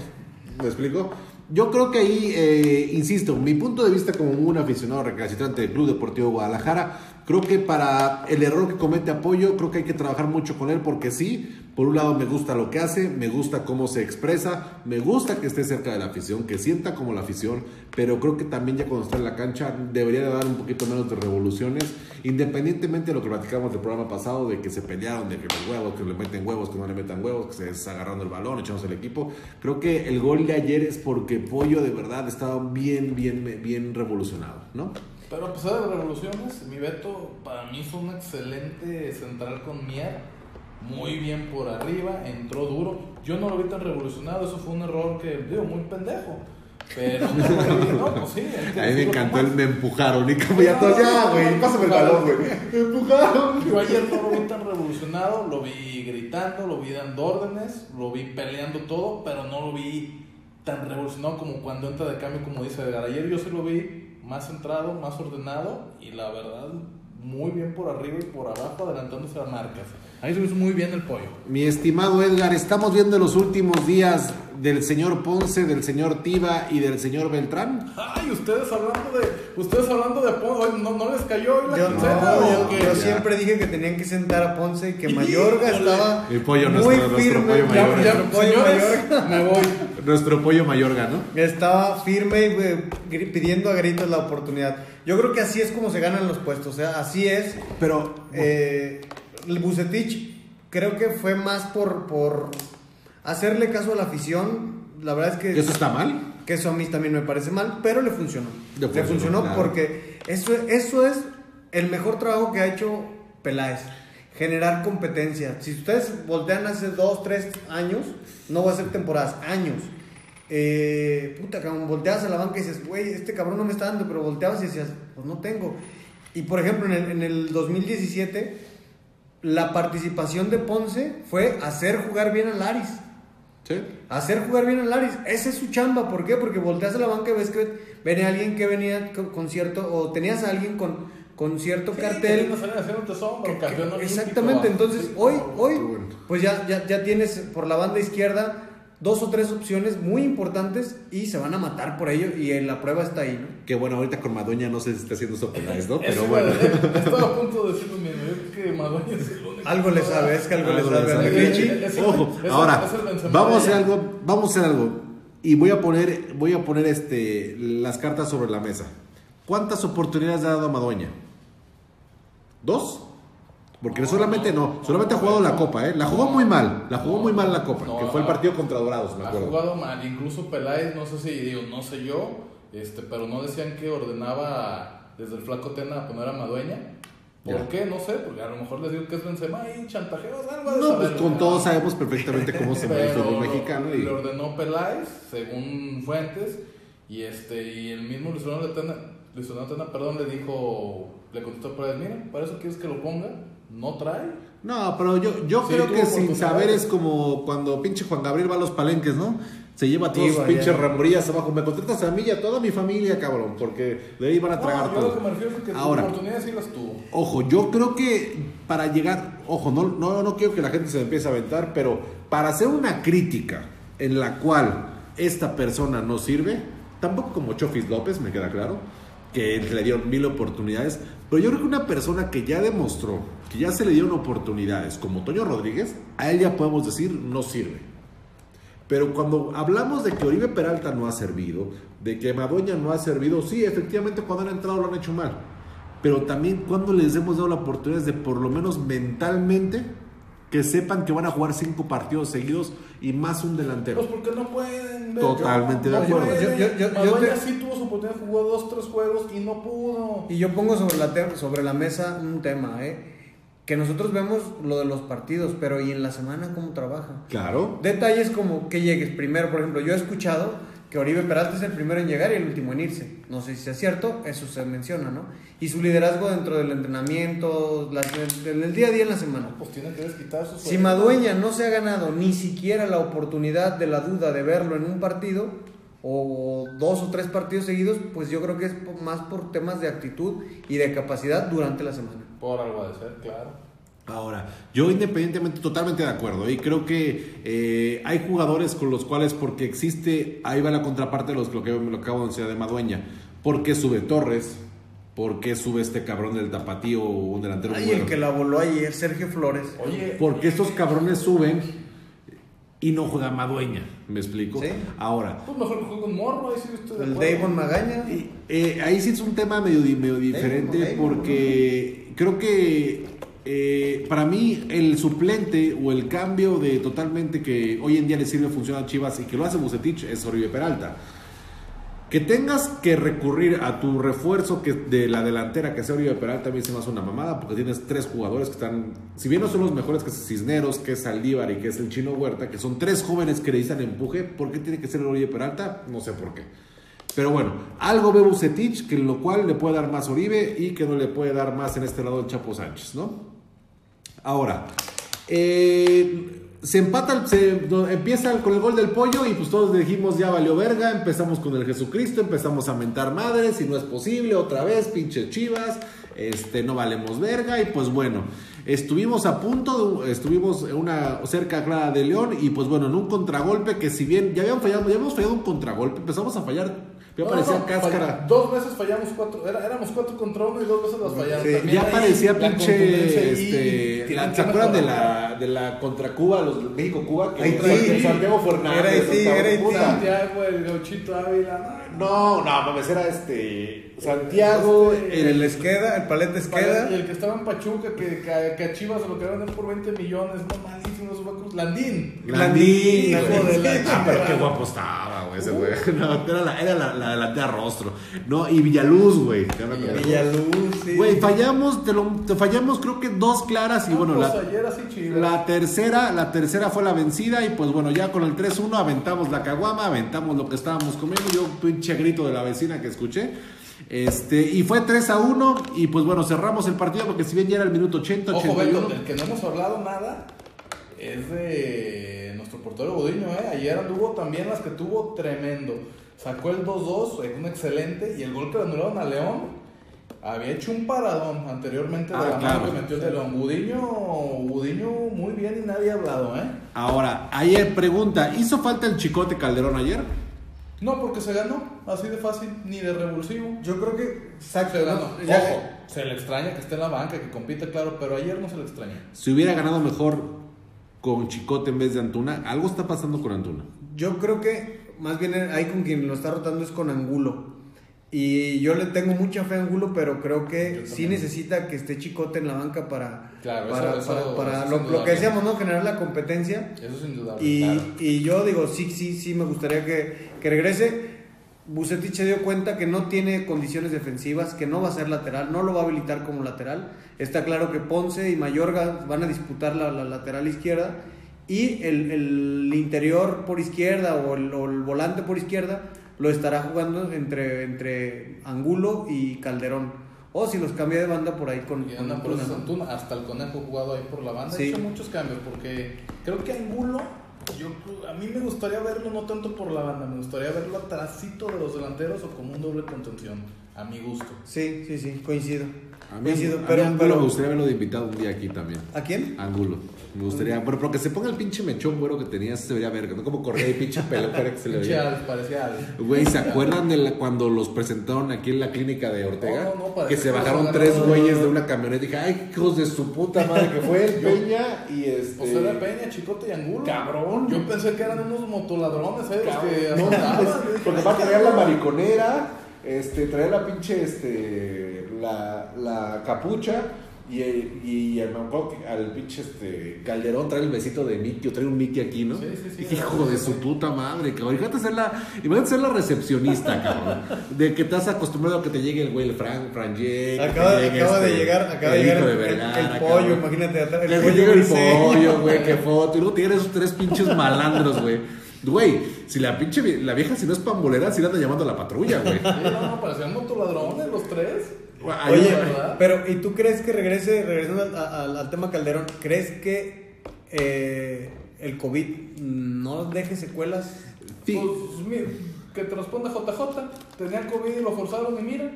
¿Me explico? Yo creo que ahí, eh, insisto, mi punto de vista como un aficionado recalcitrante del Club Deportivo Guadalajara, creo que para el error que comete Apoyo, creo que hay que trabajar mucho con él porque sí, por un lado me gusta lo que hace, me gusta cómo se expresa, me gusta que esté cerca de la afición, que sienta como la afición, pero creo que también ya cuando está en la cancha debería de dar un poquito menos de revoluciones, independientemente de lo que platicamos del programa pasado, de que se pelearon, de que los huevos, que le meten huevos, que no le metan huevos, que se está agarrando el balón, echándose el equipo. Creo que el gol de ayer es porque Pollo de verdad estaba bien, bien, bien revolucionado, ¿no? Pero a pesar de revoluciones, mi Beto para mí fue un excelente central con Mier. Muy bien por arriba, entró duro. Yo no lo vi tan revolucionado, eso fue un error que, digo, muy pendejo. Pero, no, pues sí. hay que A mí me encantó el me empujaron y como ya todos, ya, güey, pásame el balón, güey. Me empujaron. Yo ayer no lo vi tan revolucionado, lo vi gritando, lo vi dando órdenes, lo vi peleando todo, pero no lo vi tan revolucionado como cuando entra de cambio, como dice Edgar. Ayer yo sí lo vi más centrado, más ordenado y la verdad, muy bien por arriba y por abajo, adelantándose a marcas. Ahí se me hizo muy bien el pollo. Mi estimado Edgar, estamos viendo los últimos días del señor Ponce, del señor Tiva y del señor Beltrán. Ay, ustedes hablando de, ustedes hablando de Pon- no, no les cayó hoy la Yo, quincena no, yo, siempre dije que tenían que sentar a Ponce y que Mayorga Híjole. estaba El pollo, muy nuestro- nuestro firme. pollo Ya, ya, señores, me voy. Nuestro pollo Mayorga, ¿no? Estaba firme y eh, pidiendo a gritos la oportunidad. Yo creo que así es como se ganan los puestos. O sea, así es. Pero Eh, el Bucetich creo que fue más por, por hacerle caso a la afición. La verdad es que eso está mal. que eso a mí también me parece mal, pero le funcionó. Le Le funcionó, funcionó, claro. porque eso, eso es el mejor trabajo que ha hecho Peláez. Generar competencia. Si ustedes voltean hace dos, tres años, no va a ser temporadas, años. Eh, puta, cabrón, volteabas a la banca y dices, güey, este cabrón no me está dando, pero volteabas y decías, pues no tengo. Y por ejemplo, en el, en el 2017, la participación de Ponce fue hacer jugar bien a Laris. Sí. Hacer jugar bien a Laris. Esa es su chamba. ¿Por qué? Porque volteas a la banca y ves que venía alguien que venía con, con cierto. O tenías a alguien con, con cierto cartel. Que campeón Exactamente. Entonces, sí, hoy, no, hoy, pues ya, ya, ya tienes por la banda izquierda dos o tres opciones muy importantes y se van a matar por ello. Y en la prueba está ahí, ¿no? Que bueno, ahorita con Madoña no sé si está haciendo eso Peláez, ¿no? Pero bueno. Estaba a punto de decir lo mismo. Creo que Madoña es el único. Algo le sabe, es que algo, Algo le sabe. Es Ojo, es ahora es vamos a hacer algo, vamos a hacer algo y voy a poner, voy a poner este las cartas sobre la mesa. ¿Cuántas oportunidades ha dado a Madueña? ¿Dos? Porque solamente no, solamente ha jugado la Copa, ¿eh? La jugó muy mal, la jugó muy mal la Copa, No, que fue el no. partido contra Dorados, me Ha acuerdo. jugado mal, incluso Peláez, no sé si, digo, no sé yo, este, pero no decían que ordenaba desde el flaco Tena a poner a Madueña. ¿Por Ya. qué? No sé, porque a lo mejor les digo que es Benzema y chantajeros, algo de No, pues con todos sabemos perfectamente cómo se mueve el fútbol mexicano Le y ordenó Peláez, según fuentes, y este y el mismo Luis Fernando Tena, Luis Fernando Tena, perdón, le dijo, le contestó a Peláez, mira, para eso quieres que lo ponga, no trae. No, pero yo, yo Sí, creo que sin saber es como cuando pinche Juan Gabriel va a los palenques, ¿no? Se lleva todos Sí, sus pinches ramorillas abajo. Me contratas a mí y a toda mi familia, cabrón, porque de ahí van a tragar No, lo todo. que me refiero es que Ahora, sus oportunidades sí las tuvo. ojo, yo creo que para llegar, ojo, no, no, no quiero que la gente se empiece a aventar, pero para hacer una crítica en la cual esta persona no sirve, tampoco como Chofis López, me queda claro, que le dieron mil oportunidades, pero yo creo que una persona que ya demostró que ya se le dieron oportunidades, como Toño Rodríguez, a él ya podemos decir no sirve. Pero cuando hablamos de que Oribe Peralta no ha servido, de que Madueña no ha servido, sí, efectivamente cuando han entrado lo han hecho mal. Pero también cuando les hemos dado la oportunidad de por lo menos mentalmente que sepan que van a jugar cinco partidos seguidos y más un delantero. Pues porque no pueden. Totalmente de acuerdo. Yo- yo- yo- yo Madueña te- sí tuvo su oportunidad, jugó dos, tres juegos y no pudo. Y yo pongo sobre la, sobre la mesa un tema, ¿eh? Que nosotros vemos lo de los partidos, pero ¿y en la semana cómo trabaja? Claro. Detalles como que llegues primero, por ejemplo, yo he escuchado que Oribe Peralta es el primero en llegar y el último en irse. No sé si es cierto, eso se menciona, ¿no? Y su liderazgo dentro del entrenamiento, las- en el día a día en la semana. Pues tiene que desquitar sus Si Madueña no se ha ganado ni siquiera la oportunidad de la duda de verlo en un partido, o dos o tres partidos seguidos, pues yo creo que es más por temas de actitud y de capacidad durante la semana. Por algo de ser, claro. Ahora, yo independientemente, totalmente de acuerdo. Y creo que eh, hay jugadores con los cuales, porque existe, ahí va la contraparte de los, lo que lo acabo de decir de Madueña. ¿Por qué sube Torres? ¿Por qué sube este cabrón del tapatío un delantero? Ay, bueno? el que la voló ayer, Sergio Flores. Oye, Porque estos cabrones suben y no juega Madueña. ¿Me explico? Sí. Ahora, pues mejor que juegue un morro, ahí sí estoy de El acuerdo. Davon Magaña. Y, eh, ahí sí es un tema medio, di- medio diferente Damon, Damon, porque creo que eh, para mí el suplente o el cambio de totalmente que hoy en día le sirve funciona a Chivas y que lo hace Bucetich es Oribe Peralta. Que tengas que recurrir a tu refuerzo que de la delantera que sea Oribe Peralta mí se me hace una mamada porque tienes tres jugadores que están, si bien no son los mejores que es Cisneros, que es Saldívar y que es el Chino Huerta, que son tres jóvenes que necesitan empuje, ¿por qué tiene que ser Oribe Peralta? No sé por qué. Pero bueno, algo ve Bucetich que lo cual le puede dar más Oribe y que no le puede dar más en este lado el Chapo Sánchez, ¿no? Ahora, eh, se empata, se, empieza con el gol del pollo y pues todos dijimos ya valió verga, empezamos con el Jesucristo, empezamos a mentar madres y no es posible, otra vez, pinche chivas, este, no valemos verga y pues bueno, estuvimos a punto, de- estuvimos una cerca clara de León y pues bueno, en un contragolpe que si bien ya habíamos fallado, ya habíamos fallado un contragolpe, empezamos a fallar, ya No, parecía no, cáscara. Dos veces fallamos cuatro, era- éramos cuatro contra uno y dos veces las fallaron. Sí, También Ya ahí parecía pinche. Este, ¿Se acuerdan de la, de la contra Cuba, los México-Cuba? Que Haití. que Santiago Fernández. Era Haití, era Haití. puta. Santiago, el gauchito Ávila, No, no, mames, era este. Santiago, Este, El el. Esqueda, el Paleta Y Esqueda. el que estaba en Pachuca, que, que, que a Chivas se lo querían vender por 20 millones, no malísimo, cruz- Landín. Landín, Hijo güey. de la Ah, pero qué guapo estaba, güey, ese güey. No, era la, era la, la delantera rostro. No, y Villaluz, güey. Villaluz, sí. Güey, fallamos, te lo, te fallamos creo que dos claras y Ah, bueno, pues la, ayer así Chivas. La tercera, la tercera fue la vencida y pues bueno, ya con el 3-1 aventamos la caguama, aventamos lo que estábamos comiendo, yo un pinche grito de la vecina que escuché. Este, y fue 3 a 1 y pues bueno, cerramos el partido porque si bien ya era el minuto 80, Ojo, 81. Beto, del que no hemos hablado nada es de nuestro portero Gudiño, ¿eh? Ayer anduvo también las que tuvo tremendo. Sacó el 2-2, eh, un excelente, y el gol que le anularon a León había hecho un paradón anteriormente de Ah, la claro. mano que metió el de León. Gudiño, Gudiño muy bien y nadie ha hablado, ¿eh? Ahora, ayer pregunta, ¿hizo falta el chicote Calderón ayer? No, porque se ganó, así de fácil, ni de revulsivo. Yo creo que. Exacto. Se ganó. ¿no? Ya- Ojo, se le extraña que esté en la banca, que compite, claro, pero ayer no se le extraña. Si hubiera ganado mejor con chicote en vez de Antuna, algo está pasando con Antuna. Yo creo que más bien ahí con quien lo está rotando es con Angulo. Y yo le tengo mucha fe a Angulo, pero creo que sí necesita que esté Chicote en la banca para, Claro, para, eso- eso- para- para eso lo, sin lo que decíamos, ¿no? Generar la competencia. Eso sin duda. Y, claro. y yo digo, sí, sí, sí, me gustaría que, que regrese. Bucetich se dio cuenta que no tiene condiciones defensivas, que no va a ser lateral, no lo va a habilitar como lateral. Está claro que Ponce y Mayorga van a disputar la, la lateral izquierda y el, el interior por izquierda o el, o el volante por izquierda lo estará jugando entre, entre Angulo y Calderón. O si los cambia de banda por ahí con, Y con anda por Antuna, eso ¿no? Antuna, hasta el conejo jugado ahí por la banda. Sí. Ha hecho muchos cambios porque creo que Angulo, yo, a mí me gustaría verlo no tanto por la banda, me gustaría verlo atrásito de los delanteros o como un doble contención, a mi gusto. Sí, sí, sí, coincido. A mí, coincido, a mí pero, Angulo pero- me gustaría verlo de invitado un día aquí también. ¿A quién? Angulo. Me gustaría, bueno, pero que se ponga el pinche mechón güero que tenía, se vería verga, ¿no? Como corría y pinche peluquera que se le Pinche veía. Parecía. Güey, ¿se acuerdan de la- cuando los presentaron aquí en la clínica de Ortega? No, no, no, que se bajaron tres güeyes de una camioneta y dije, ay, hijos de su puta madre, que fue el Peña y este. José de Peña, Chicote y Angulo. Cabrón. Yo pensé que eran unos motoladrones, ¿eh? Los que No, porque va a traer la mariconera, este, traer la pinche, este, la, la capucha y, y al, me acuerdo que al pinche, este, Calderón trae el besito de Mickey, o trae un Mickey aquí, ¿no? Sí, sí, sí. Hijo de su puta madre, cabrón. Imagínate ser la, imagínate ser la recepcionista, cabrón. De que estás acostumbrado a que te llegue el güey, el Frank, Frank J. Acaba, acaba de llegar, acaba de llegar el, el- el pollo, imagínate, El el pollo, el güey, qué foto. Y luego tienes esos tres pinches malandros, güey. Güey, si la pinche, la vieja si no es pambolera, si la anda llamando a la patrulla, güey. Sí, no, no, parecían motoladrones los tres. Oye, ¿verdad? pero ¿y tú crees que regrese, regresando al, al- al tema Calderón, crees que eh, el COVID no deje secuelas? sí, Pues, mira, que te responda JJ. Tenían COVID y lo forzaron y mira.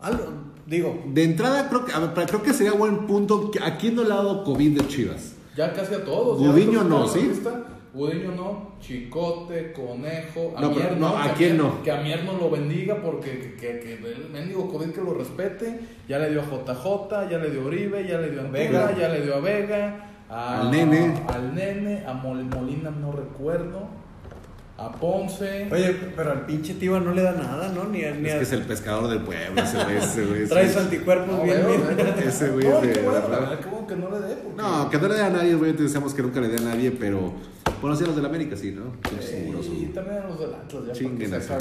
Algo, digo, de entrada creo que, a ver, pero creo que sería buen punto. ¿A quién no le ha dado COVID de Chivas? Ya casi a todos. Gudiño no, ¿sí? lista. Gudiño no, Chicote, Conejo, No, pero Amier no, ¿a quién no? Que Amier no lo bendiga porque que, que, el mendigo COVID que lo respete. Ya le dio a JJ, ya le dio a Oribe, ya le dio a Vega. ya le dio a Vega. a- Al Nene. Al Nene, a Mol- Molina no recuerdo. A Ponce. oye, pero al pinche Tiva no le da nada, ¿no? Ni, a- ni Es a- que es el pescador del pueblo, ese güey, ese güey. traes güey. anticuerpos No, bien, bien. Ese güey No, es de- bueno, que no le dé. porque- No, que no le dé a nadie, güey. Te decíamos que nunca le dé a nadie, pero. Bueno, sí a los del América, sí, ¿no? Mugrosos, y también a los del Atlas, ya Chinguen eso.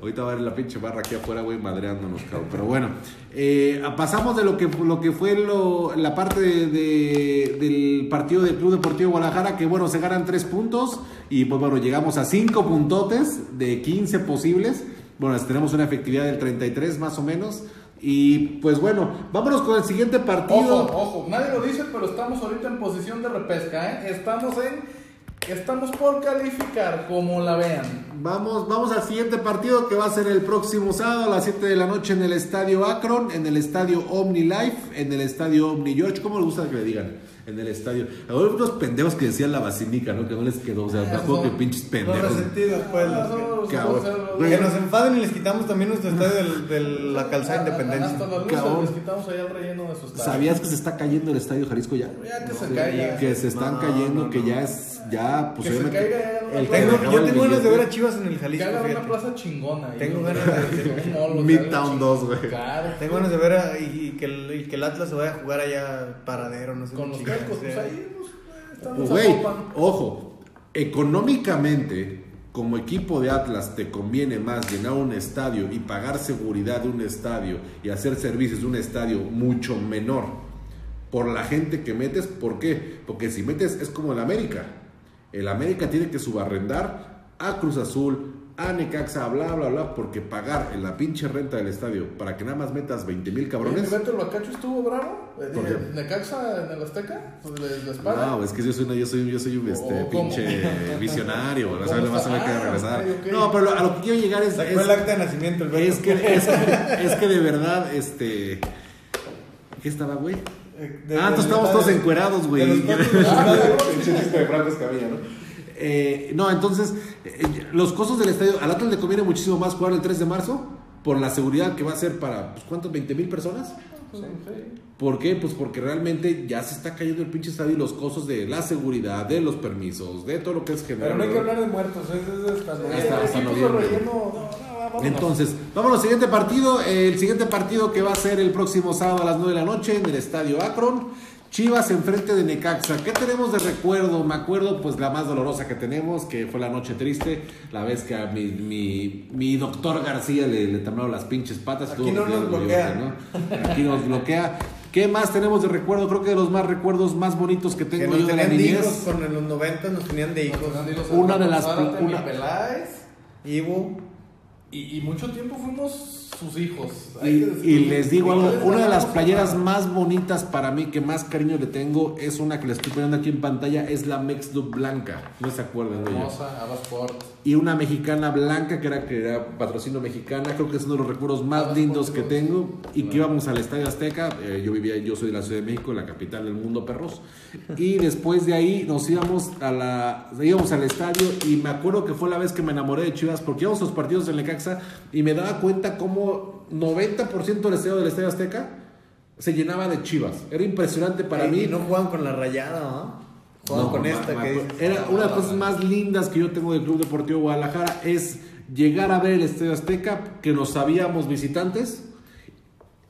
Ahorita va a haber la pinche barra aquí afuera, güey, madreándonos, cabrón. Pero bueno, eh, pasamos de lo que, lo que fue lo- la parte de- de- del partido del Club Deportivo Guadalajara, que bueno, se ganan tres puntos y pues bueno, llegamos a cinco puntotes de 15 posibles. Bueno, tenemos una efectividad del 33 más o menos. Y pues bueno, vámonos con el siguiente partido. Ojo, ojo, nadie lo dice, pero estamos ahorita en posición de repesca, ¿eh? Estamos en. Estamos por calificar, como la vean. Vamos, vamos al siguiente partido que va a ser el próximo sábado a las 7 de la noche en el estadio Akron, en el estadio Omni Life, en el estadio Omni George. ¿Cómo le gusta que le digan? En el estadio. Ahora unos pendejos que decían la basílica, ¿no? Que no les quedó. O sea, me acuerdo que pinches Los pendejos. resentidos, pues. Ah, los que- no, Que nos enfaden y les quitamos también nuestro estadio del- de la calzada Independencia. les quitamos allá el relleno de su estadio. ¿Sabías que se está cayendo el estadio Jalisco ya? Ya que se caiga. Que se están No, cayendo, no, que no. ya es. Ya, pues Que se caiga una el plaza. que Tengo- acaba yo tengo ganas de ver a Chivas en el Que Jalisco. hagan una fíjate. plaza chingona. ahí, Tengo ganas de- sea, Midtown chingón. 2, güey. Tengo ganas de ver a- y, y que el, y que el Atlas se vaya a jugar allá paradero, no sé Con los cascos, pues sea. ahí, pues, Güey, Zapopan. ojo, económicamente, como equipo de Atlas, te conviene más llenar un estadio y pagar seguridad de un estadio y hacer servicios de un estadio mucho menor por la gente que metes. ¿Por qué? Porque si metes es como el América. El América tiene que subarrendar a Cruz Azul, a Necaxa, bla, bla, bla, porque pagar en la pinche renta del estadio para que nada más metas 20 mil cabrones. El Bacacho estuvo bravo. Eh, ¿Por qué? Necaxa en el Azteca, pues le espalda. No, es que yo soy, una- yo soy, yo soy un este, pinche visionario, o sea, ¿Cómo le vas a ver que está? regresar. Ah. No, pero a lo que quiero llegar es, Sacó el es, acta de nacimiento el es que, es, que, es que de verdad, este... ¿Qué estaba, güey? Eh, de- ah, entonces estamos todos encuerados, güey. de Franco Escamilla, ¿no? Eh, no, entonces, eh, los costos del estadio, al Atlas le conviene muchísimo más jugar el 3 de marzo por la seguridad que va a ser para, pues, ¿cuántos? ¿20 mil personas? Sí, sí. ¿Por qué? Pues porque realmente ya se está cayendo el pinche estadio y los costos de la seguridad, de los permisos, de todo lo que es general. Pero no hay que hablar de muertos, es, es, hasta noviembre. relleno, no, no, vámonos. Entonces, vámonos al siguiente partido. El siguiente partido que va a ser el próximo sábado a las 9 de la noche en el estadio Akron. Chivas enfrente de Necaxa. ¿Qué tenemos de recuerdo? Me acuerdo, pues la más dolorosa que tenemos, que fue la noche triste, la vez que a mi, mi, mi doctor García le, le temblaron las pinches patas. Aquí no que nos bloquea. ¿no? Aquí nos bloquea. ¿Qué más tenemos de recuerdo? Creo que de los más recuerdos más bonitos que Que tengo nos yo de la tenían de hijos, niñez. con los 90 nos tenían de hijos. Una de las- Zárate, mi una- Peláez, Ivo, Y, y mucho tiempo fuimos sus hijos. Y, que les digo algo, ¿Cuáles una de las playeras más bonitas para mí, que más cariño le tengo, es una que les estoy poniendo aquí en pantalla, es la Mexdub blanca, no se acuerdan de ella. Y una mexicana blanca, que era, que era patrocinio mexicana, creo que es uno de los recuerdos más lindos que tengo, y que íbamos al Estadio Azteca, eh, yo vivía, yo soy de la Ciudad de México, la capital del mundo, perros, y después de ahí nos íbamos a la, íbamos al estadio, y me acuerdo que fue la vez que me enamoré de Chivas, porque íbamos a los partidos en Necaxa, y me daba cuenta cómo 90% del estadio del Estadio Azteca se llenaba de Chivas, era impresionante para y mí, no juegan con la rayada, ¿no? Juegan con ma- esta ma- que dices. Era una de las cosas más lindas que yo tengo del Club Deportivo Guadalajara es llegar a ver el Estadio Azteca, que nos sabíamos visitantes.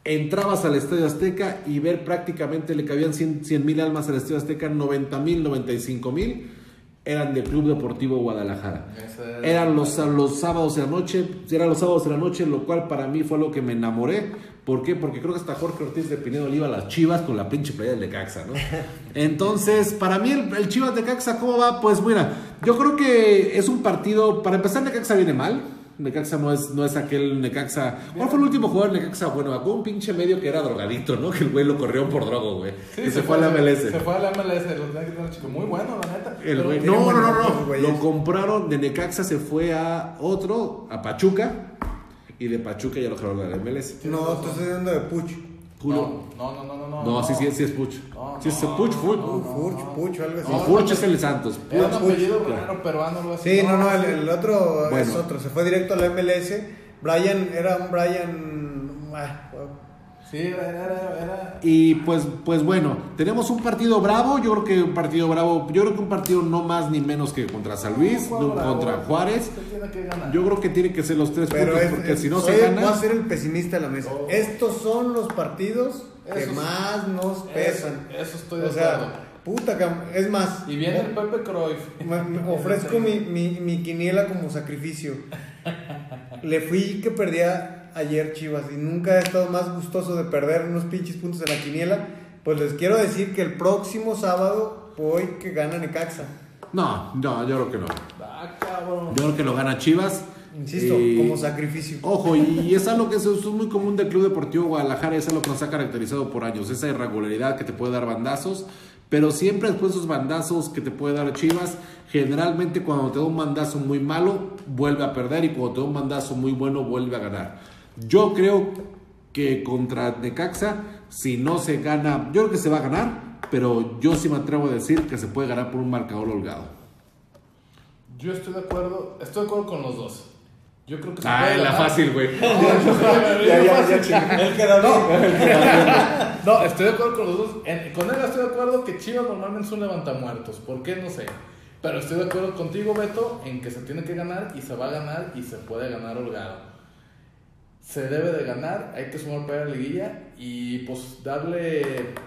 Entrabas al Estadio Azteca y ver prácticamente le cabían 100 mil almas al Estadio Azteca, 90 mil, 95 mil eran del Club Deportivo Guadalajara. Ese- Eran los, los sábados de la noche, eran los sábados de la noche, lo cual para mí fue algo que me enamoré. ¿Por qué? Porque creo que hasta Jorge Ortiz de Pinedo le iba a las Chivas con la pinche playa del Necaxa, ¿no? Entonces, para mí el, el Chivas Necaxa, ¿cómo va? Pues mira, yo creo que es un partido, para empezar Necaxa viene mal. Necaxa no es, no es aquel Necaxa. ¿Cuál fue el último jugador de Necaxa? Bueno, algún un pinche medio que era drogadito, ¿no? Que el güey lo corrió por drogo, güey. Sí, y se, fue a la MLS. Se fue a la MLS, lo tenía que tener chico. Muy bueno, la neta. El güey- no, no, no, no. Lo compraron de Necaxa, se fue a otro, a Pachuca. Y de Pachuca ya lo dejaron a la MLS. No, estás hablando de Puch. No, no, no, no, no. No, sí, sí, sí es Puch. No, sí es no, Puch, Puch. no, Puch, Puch, algo así. No, Puch es el Santos. Era un Puch, apellido Puch, raro, peruano, algo así. Sí, no, no, el, el otro es Bueno. otro. Se fue directo a la MLS. Brian era un Brian. Sí, era, era, era. Y pues, pues bueno, tenemos un partido bravo. Yo creo que un partido bravo. Yo creo que un partido no más ni menos que contra San Luis, no bravo. contra Juárez. Se tiene que ganar. Yo creo que tiene que ser los tres Pero puntos, es, porque es- si no se voy a gana. ser el pesimista de la mesa. Oh. Estos son los partidos que más nos pesan. Eso, eso estoy de o sea, acuerdo. puta, es más. Y viene el Pepe Cruyff. Me- me ofrezco mi, mi, mi quiniela como sacrificio. Le fui que perdía ayer Chivas y nunca he estado más gustoso de perder unos pinches puntos en la quiniela. Pues les quiero decir que el próximo sábado voy que gana Necaxa. No, no, yo creo que no. Ah, cabrón. Yo creo que lo gana Chivas. Insisto, como sacrificio. Ojo, y es algo que es, es muy común del Club Deportivo Guadalajara, es algo que nos ha caracterizado por años, esa irregularidad que te puede dar bandazos, pero siempre después de esos bandazos que te puede dar Chivas, generalmente cuando te da un bandazo muy malo, vuelve a perder y cuando te da un bandazo muy bueno, vuelve a ganar. Yo creo que contra Necaxa, si no se gana, yo creo que se va a ganar, pero yo sí me atrevo a decir que se puede ganar por un marcador holgado. Yo estoy de acuerdo, estoy de acuerdo con los dos. Yo creo que se Ah, puede la ganar. fácil, güey. Bien. No, estoy de acuerdo con los dos. En- con él estoy de acuerdo que Chivas normalmente es un levantamuertos. ¿Por qué? No sé. Pero estoy de acuerdo contigo, Beto, en que se tiene que ganar y se va a ganar y se puede ganar holgado. Se debe de ganar, hay que sumar para la liguilla y pues darle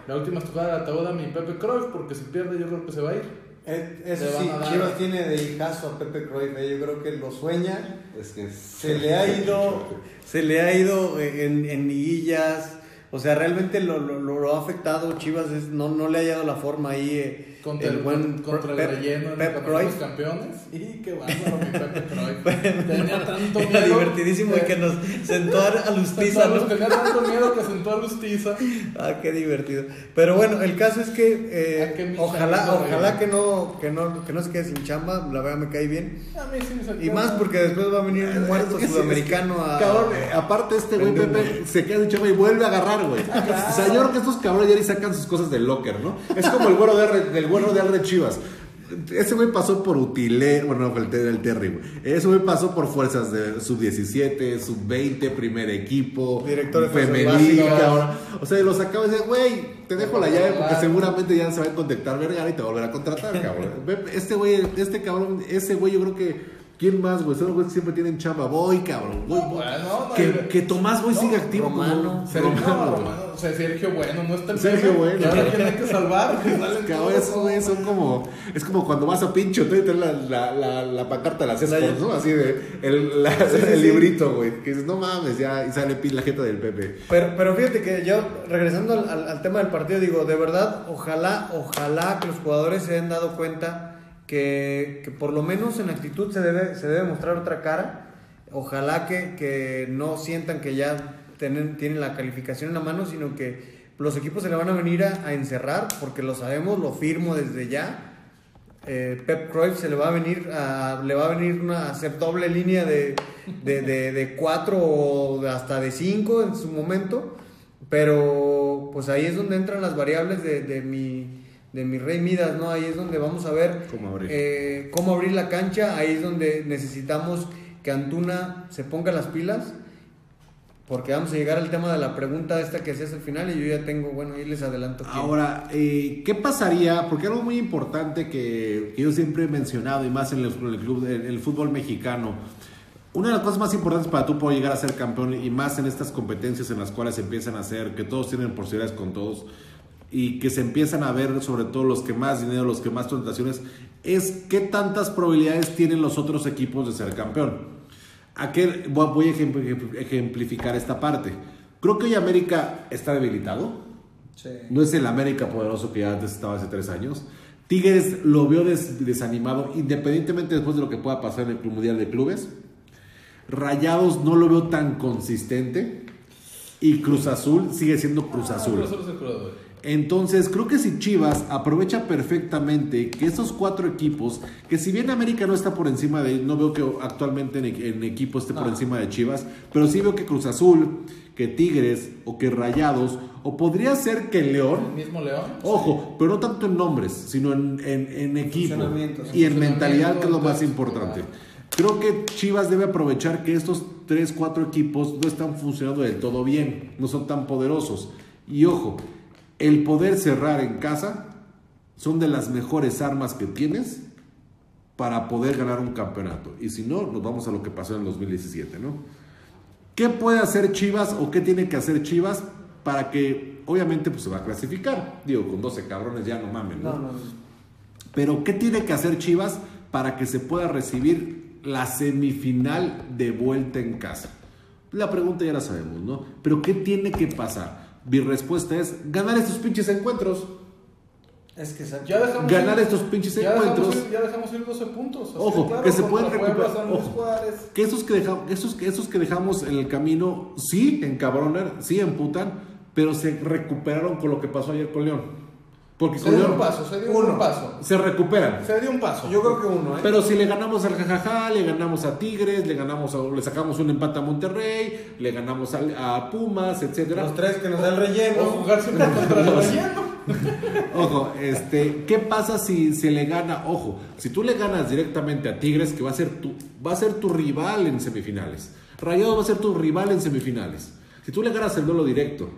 la última tocada de ataúd a mi Pepe Cruyff porque si pierde yo creo que se va a ir. Eh, Eso sí, dar- Chivas tiene de hijazo a Pepe Cruyff. eh, Yo creo que lo sueña. Es que Se le ha ido, se le ha ido en, en liguillas. O sea, realmente lo, lo, lo- lo ha afectado. Chivas es- no, no le ha hallado la forma ahí. eh, Contra el, contra el Pep- relleno en Pep el Campeones. Y qué bárbaro mi Pepe Cruyff. Tenía tanto miedo. Era divertidísimo y que nos sentó a Lustiza, ¿no? Tenía tanto miedo que sentó a Lustiza. Ah, qué divertido. Pero bueno, el caso es que eh, Ah, ojalá, ojalá que no, que no, que no se quede sin chamba. La verdad me cae bien. A mí sí me. Y más porque después va a venir un muerto Es que sí, sudamericano es que, a. Cabrón, eh, aparte este güey Pepe se queda en chamba y vuelve a agarrar, güey. O sea, yo creo que estos cabrones ya ni sacan sus cosas del locker, ¿no? Es como el güero de Del güero de Chivas. Ese güey pasó por Utilé, bueno, no, fue el, el Terry, güey. Ese güey pasó por fuerzas de sub-17, sub-20, primer equipo, Director de femenil, cabrón. O sea, los acaba de decir, güey, te dejo la llave porque seguramente ya se va a contactar Vergara y te va a contratar, cabrón. Este güey, este cabrón, ese güey yo creo que... ¿Quién más, güey? Son los güeyes que siempre tienen chamba. Voy, cabrón. Voy, voy. No, que, no, que Tomás, güey, sigue activo. Romano. como- Sergio, Romano. Romano, o sea, Sergio Bueno, no está el Sergio. Bueno. Y ahora quién hay que salvar. Que salen Cabrón, güeyes son como. Es como cuando vas a pincho, te traes la, la, la, la pancarta de las Escort, ¿no? Así de. El, la- el librito, güey. Que dices, no mames, ya. Y sale pin la jeta del Pepe. Pero, pero fíjate que yo, regresando al, al- al tema del partido, digo, de verdad, ojalá, ojalá que los jugadores se hayan dado cuenta que, por lo menos en actitud se debe, se debe mostrar otra cara. Ojalá que, que no sientan que ya tienen, tienen la calificación en la mano, sino que los equipos se le van a venir a, encerrar, porque lo sabemos, lo firmo desde ya. Eh, Pep Cruyff se le va a venir a, le va a venir una, a hacer doble línea de, de, de, de cuatro o hasta de cinco en su momento. Pero pues ahí es donde entran las variables de, de mi, de mi Rey Midas, ¿no? Ahí es donde vamos a ver Cómo abrir. eh, cómo abrir la cancha. Ahí es donde necesitamos que Antuna se ponga las pilas. Porque vamos a llegar al tema de la pregunta esta que hacías al final y yo ya tengo, bueno, ahí les adelanto. quién. Ahora, eh, ¿qué pasaría? Porque algo muy importante que, que yo siempre he mencionado, y más en el, club, en el fútbol mexicano, una de las cosas más importantes para tú poder llegar a ser campeón, y más en estas competencias en las cuales empiezan a hacer, que todos tienen posibilidades con todos, y que se empiezan a ver sobre todo los que más dinero, los que más tentaciones, es qué tantas probabilidades tienen los otros equipos de ser campeón. ¿A qué voy a ejempl- ejemplificar esta parte? Creo que hoy América está debilitado. No es el América poderoso que ya antes estaba hace tres años. Tigres lo veo des- desanimado, independientemente después de lo que pueda pasar en el Club Mundial de Clubes. Rayados no lo veo tan consistente. Y Cruz Azul sigue siendo Cruz Ah, Azul. Cruz Azul es el Cruz Azul. Entonces, creo que si Chivas aprovecha perfectamente que esos cuatro equipos, que si bien América no está por encima de, no veo que actualmente en, e- en equipo esté por encima de Chivas, pero sí veo que Cruz Azul, que Tigres o que Rayados, o podría ser que El León, mismo León. ojo, pero no tanto en nombres, sino en, en- en equipo y en mentalidad, que es lo más importante. Creo que Chivas debe aprovechar que estos 3, 4 equipos no están funcionando del todo bien, no son tan poderosos. Y ojo, el poder cerrar en casa son de las mejores armas que tienes para poder ganar un campeonato. Y si no, nos vamos a lo que pasó en el 2017, ¿no? ¿Qué puede hacer Chivas o qué tiene que hacer Chivas para que, obviamente, pues se va a clasificar? Digo, con 12 cabrones ya no mamen, ¿no? No. Pero ¿qué tiene que hacer Chivas para que se pueda recibir la semifinal de vuelta en casa? La pregunta ya la sabemos, ¿no? Pero ¿qué tiene que pasar? Mi respuesta es ganar estos pinches encuentros. Es que. Ya dejamos Ganar ir- estos pinches ya dejamos encuentros. ir- ya dejamos ir 12 puntos. Ojo, claro, que se pueden recuperar. Ojo, que esos que, dejamos, esos, que- esos que dejamos en el camino, sí encabronan, sí emputan, pero se recuperaron con lo que pasó ayer con León. Porque Se dio un paso, se dio Uno. un paso. se recuperan. Se dio un paso. Yo creo que uno, ¿eh? Pero si le ganamos al Jajaja, le ganamos a Tigres, le ganamos a- le sacamos un empate a Monterrey, le ganamos a, Pumas, etcétera. Los tres que nos da el relleno. O jugar siempre contra el relleno. Ojo, este, ¿qué pasa si se le gana? Ojo, si tú le ganas directamente a Tigres, que va a ser tu, va a ser tu rival en semifinales. Rayado va a ser tu rival en semifinales. Si tú le ganas el duelo directo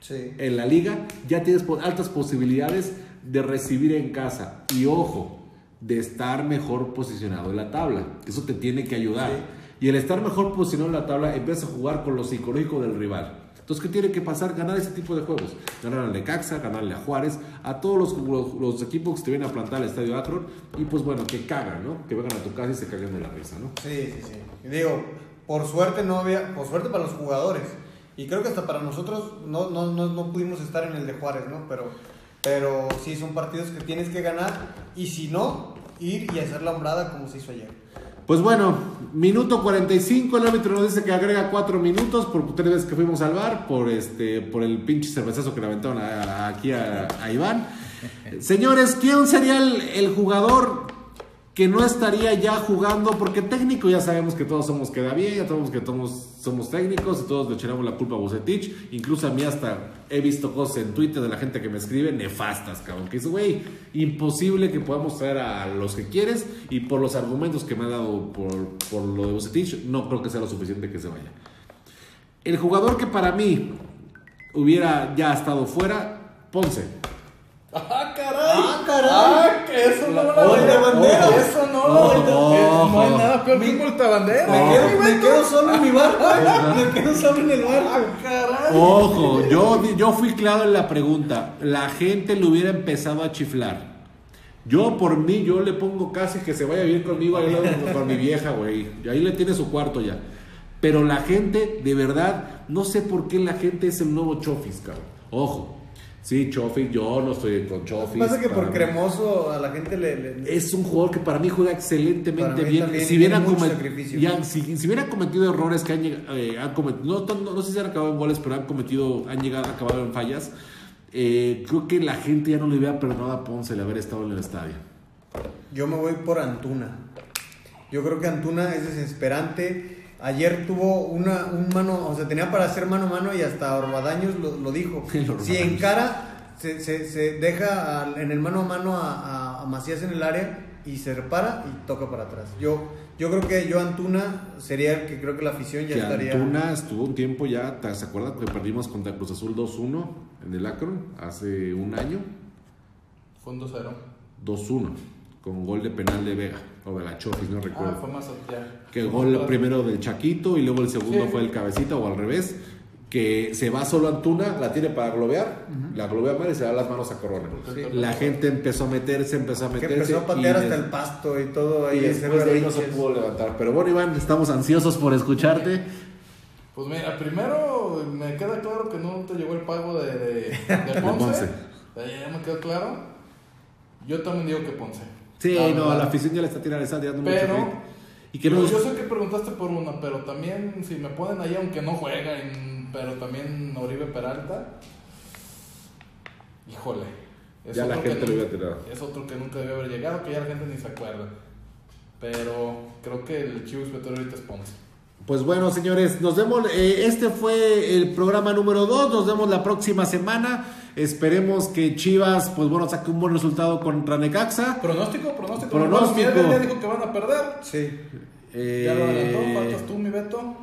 Sí. en la liga, ya tienes altas posibilidades de recibir en casa. Y ojo, de estar mejor posicionado en la tabla. Eso te tiene que ayudar. Y el estar mejor posicionado en la tabla empieza a jugar con lo psicológico del rival. Entonces, ¿qué tiene que pasar? Ganar ese tipo de juegos. Ganar al Necaxa, ganarle a Juárez, a todos los, los- los equipos que te vienen a plantar al Estadio Akron. Y pues bueno, que cagan, ¿no? Que vengan a tu casa y se caguen de la risa, ¿no? Sí, sí, sí. Y Digo, por suerte no había, por suerte para los jugadores. Y creo que hasta para nosotros no, no, no, no pudimos estar en el de Juárez, ¿no? Pero, pero sí son partidos que tienes que ganar. Y si no, ir y hacer la hombrada como se hizo ayer. Pues bueno, minuto 45, el árbitro nos dice que agrega 4 minutos por tres veces que fuimos al bar, por este, por el pinche cervezazo que le aventaron a- aquí a, Iván. Señores, ¿quién sería el jugador que no estaría ya jugando? Porque técnico ya sabemos que todos somos queda bien, ya sabemos que todos somos técnicos y todos le echamos la culpa a Bucetich. Incluso a mí hasta he visto cosas en Twitter de la gente que me escribe nefastas, cabrón. Que dice, güey, imposible que podamos traer a los que quieres y por los argumentos que me ha dado por, por lo de Bucetich, no creo que sea lo suficiente que se vaya. El jugador que para mí hubiera ya estado fuera, Ponce. ¡Ah, caray! ¡Ah, caray! ¡Ah, que eso no lo Oye, bandera. Eso no Ojo. No hay nada peor que un multabandera. Me quedo, me quedo solo en mi barco, ¿eh? Me quedo solo en el barco. ¡Ah, caray! Ojo, yo, yo fui claro en la pregunta. La gente le hubiera empezado a chiflar. Yo por mí, yo le pongo casi que se vaya a vivir conmigo ahí al lado con mi vieja, güey. Y ahí le tiene su cuarto ya. Pero la gente, de verdad, no sé por qué la gente es el nuevo Chofis, cabrón. Ojo. Sí, Chofis, yo no estoy con Chofis. Pasa que por cremoso a la gente le. le- Es un jugador que para mí juega excelentemente mí bien. también Si bien, tiene ha mucho comet- sacrificio. ya, si, si cometido errores que han, eh, han cometido, no, no, no sé si han acabado en goles, pero han cometido, han llegado, acabado en fallas. eh, creo que la gente ya no le hubiera perdonado a Ponce el haber estado en el estadio. Yo me voy por Antuna. Yo creo que Antuna es desesperante. Ayer tuvo una, un mano, o sea, tenía para hacer mano a mano y hasta Orbadaños lo, lo dijo. Si encara, se, se, se deja al- en el mano a mano a, a- a Macías en el área, y se repara y toca para atrás. Yo, yo creo que yo Antuna sería el que creo que la afición ya que estaría. Antuna estuvo un tiempo ya, ¿te- ¿se acuerdan que perdimos contra Cruz Azul 2-1 en el Akron hace un año? Fue un 2-0. 2-1 con gol de penal de Vega o de la Chofis, no Ah, recuerdo. fue más que el gol primero del Chaquito y luego el segundo Sí. fue el Cabecita o al revés. Que se va solo Antuna, la tiene para globear, la globea mal y se da las manos a Corona. Sí. La gente empezó a meterse, empezó a que meterse. empezó a patear y hasta el pasto y todo ahí. y después de ahí no se pudo levantar. Pero bueno, Iván, estamos ansiosos por escucharte. Pues mira, primero me queda claro que no te llegó el pago de, de, de Ponce. Ponce. Eh, Ya me quedó claro. Yo también digo que Ponce. Sí, La no, la afición ya le está tirando, está tirando mucho Pero hate. Y que no yo sé que preguntaste por una, pero también si me ponen ahí, aunque no juegan, pero también Oribe Peralta, híjole. es Ya la gente lo nunca- hubiera tirado. Es otro que nunca debió haber llegado, que ya la gente ni se acuerda. Pero creo que el chivo expiatorio ahorita es Ponce. Pues bueno, señores, nos vemos. eh, este fue el programa número 2. Nos vemos la próxima semana. Esperemos que Chivas, pues bueno, saque un buen resultado contra Necaxa. ¿Pronóstico? ¿Pronóstico? Pronóstico. Bueno, ya dijo que van a perder. Sí. Eh, Ya lo adelantó, faltas tú, mi Beto.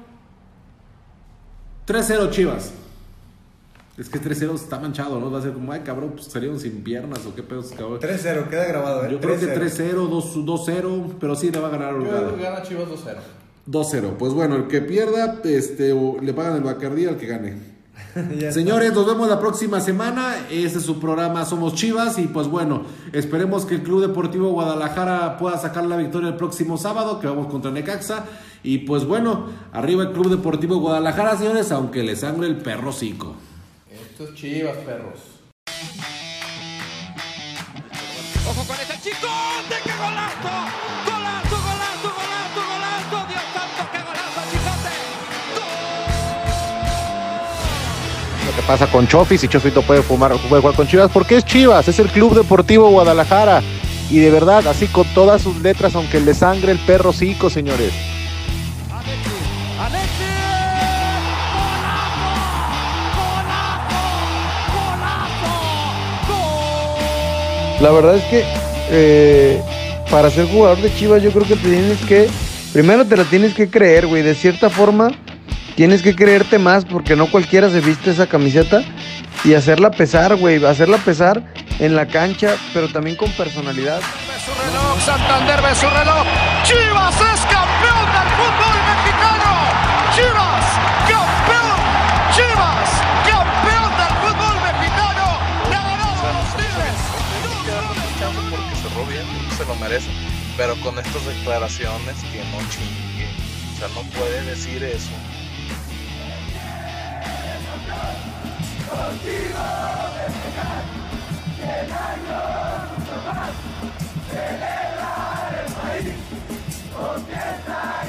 3-0 Chivas. Es que 3-0 está manchado, ¿no? Va a ser como, ay cabrón, pues salieron sin piernas o qué pedos, cabrón. 3-0, queda grabado, ¿eh? Yo creo que 3-0. 3-0, 2- 2-0, pero sí le va a ganar Yo creo que gana Chivas 2-0. 2-0. Pues bueno, el que pierda, este, le pagan el bacardí al que gane. Señores, nos vemos la próxima semana. Este es su programa Somos Chivas. Y pues bueno, esperemos que el Club Deportivo Guadalajara pueda sacar la victoria el próximo sábado, que vamos contra Necaxa. Y pues bueno, arriba el Club Deportivo Guadalajara, señores, aunque le sangre el perro cico. Esto es Chivas, perros. Ojo con este chico, ¡de qué golazo, pasa con Chofis y Chofito puede fumar puede jugar con Chivas porque es Chivas, es el Club Deportivo Guadalajara. Y de verdad, así con todas sus letras, aunque le sangre el perro cico, señores. La verdad es que eh, para ser jugador de Chivas yo creo que te tienes que, primero te la tienes que creer, güey, de cierta forma tienes que creerte más porque no cualquiera se viste esa camiseta y hacerla pesar, güey, hacerla pesar en la cancha, pero también con personalidad. Ve su reloj, Santander ve su reloj. Chivas es campeón del fútbol mexicano. Chivas, campeón. Chivas, campeón del fútbol mexicano. Le ha ganado a los Tigres. Porque cerró bien, se lo merece. Pero con estas declaraciones que no chingue. O sea, no puede decir eso. contigo de pecar, llenarnos mucho más, celebrar el país, con piedad.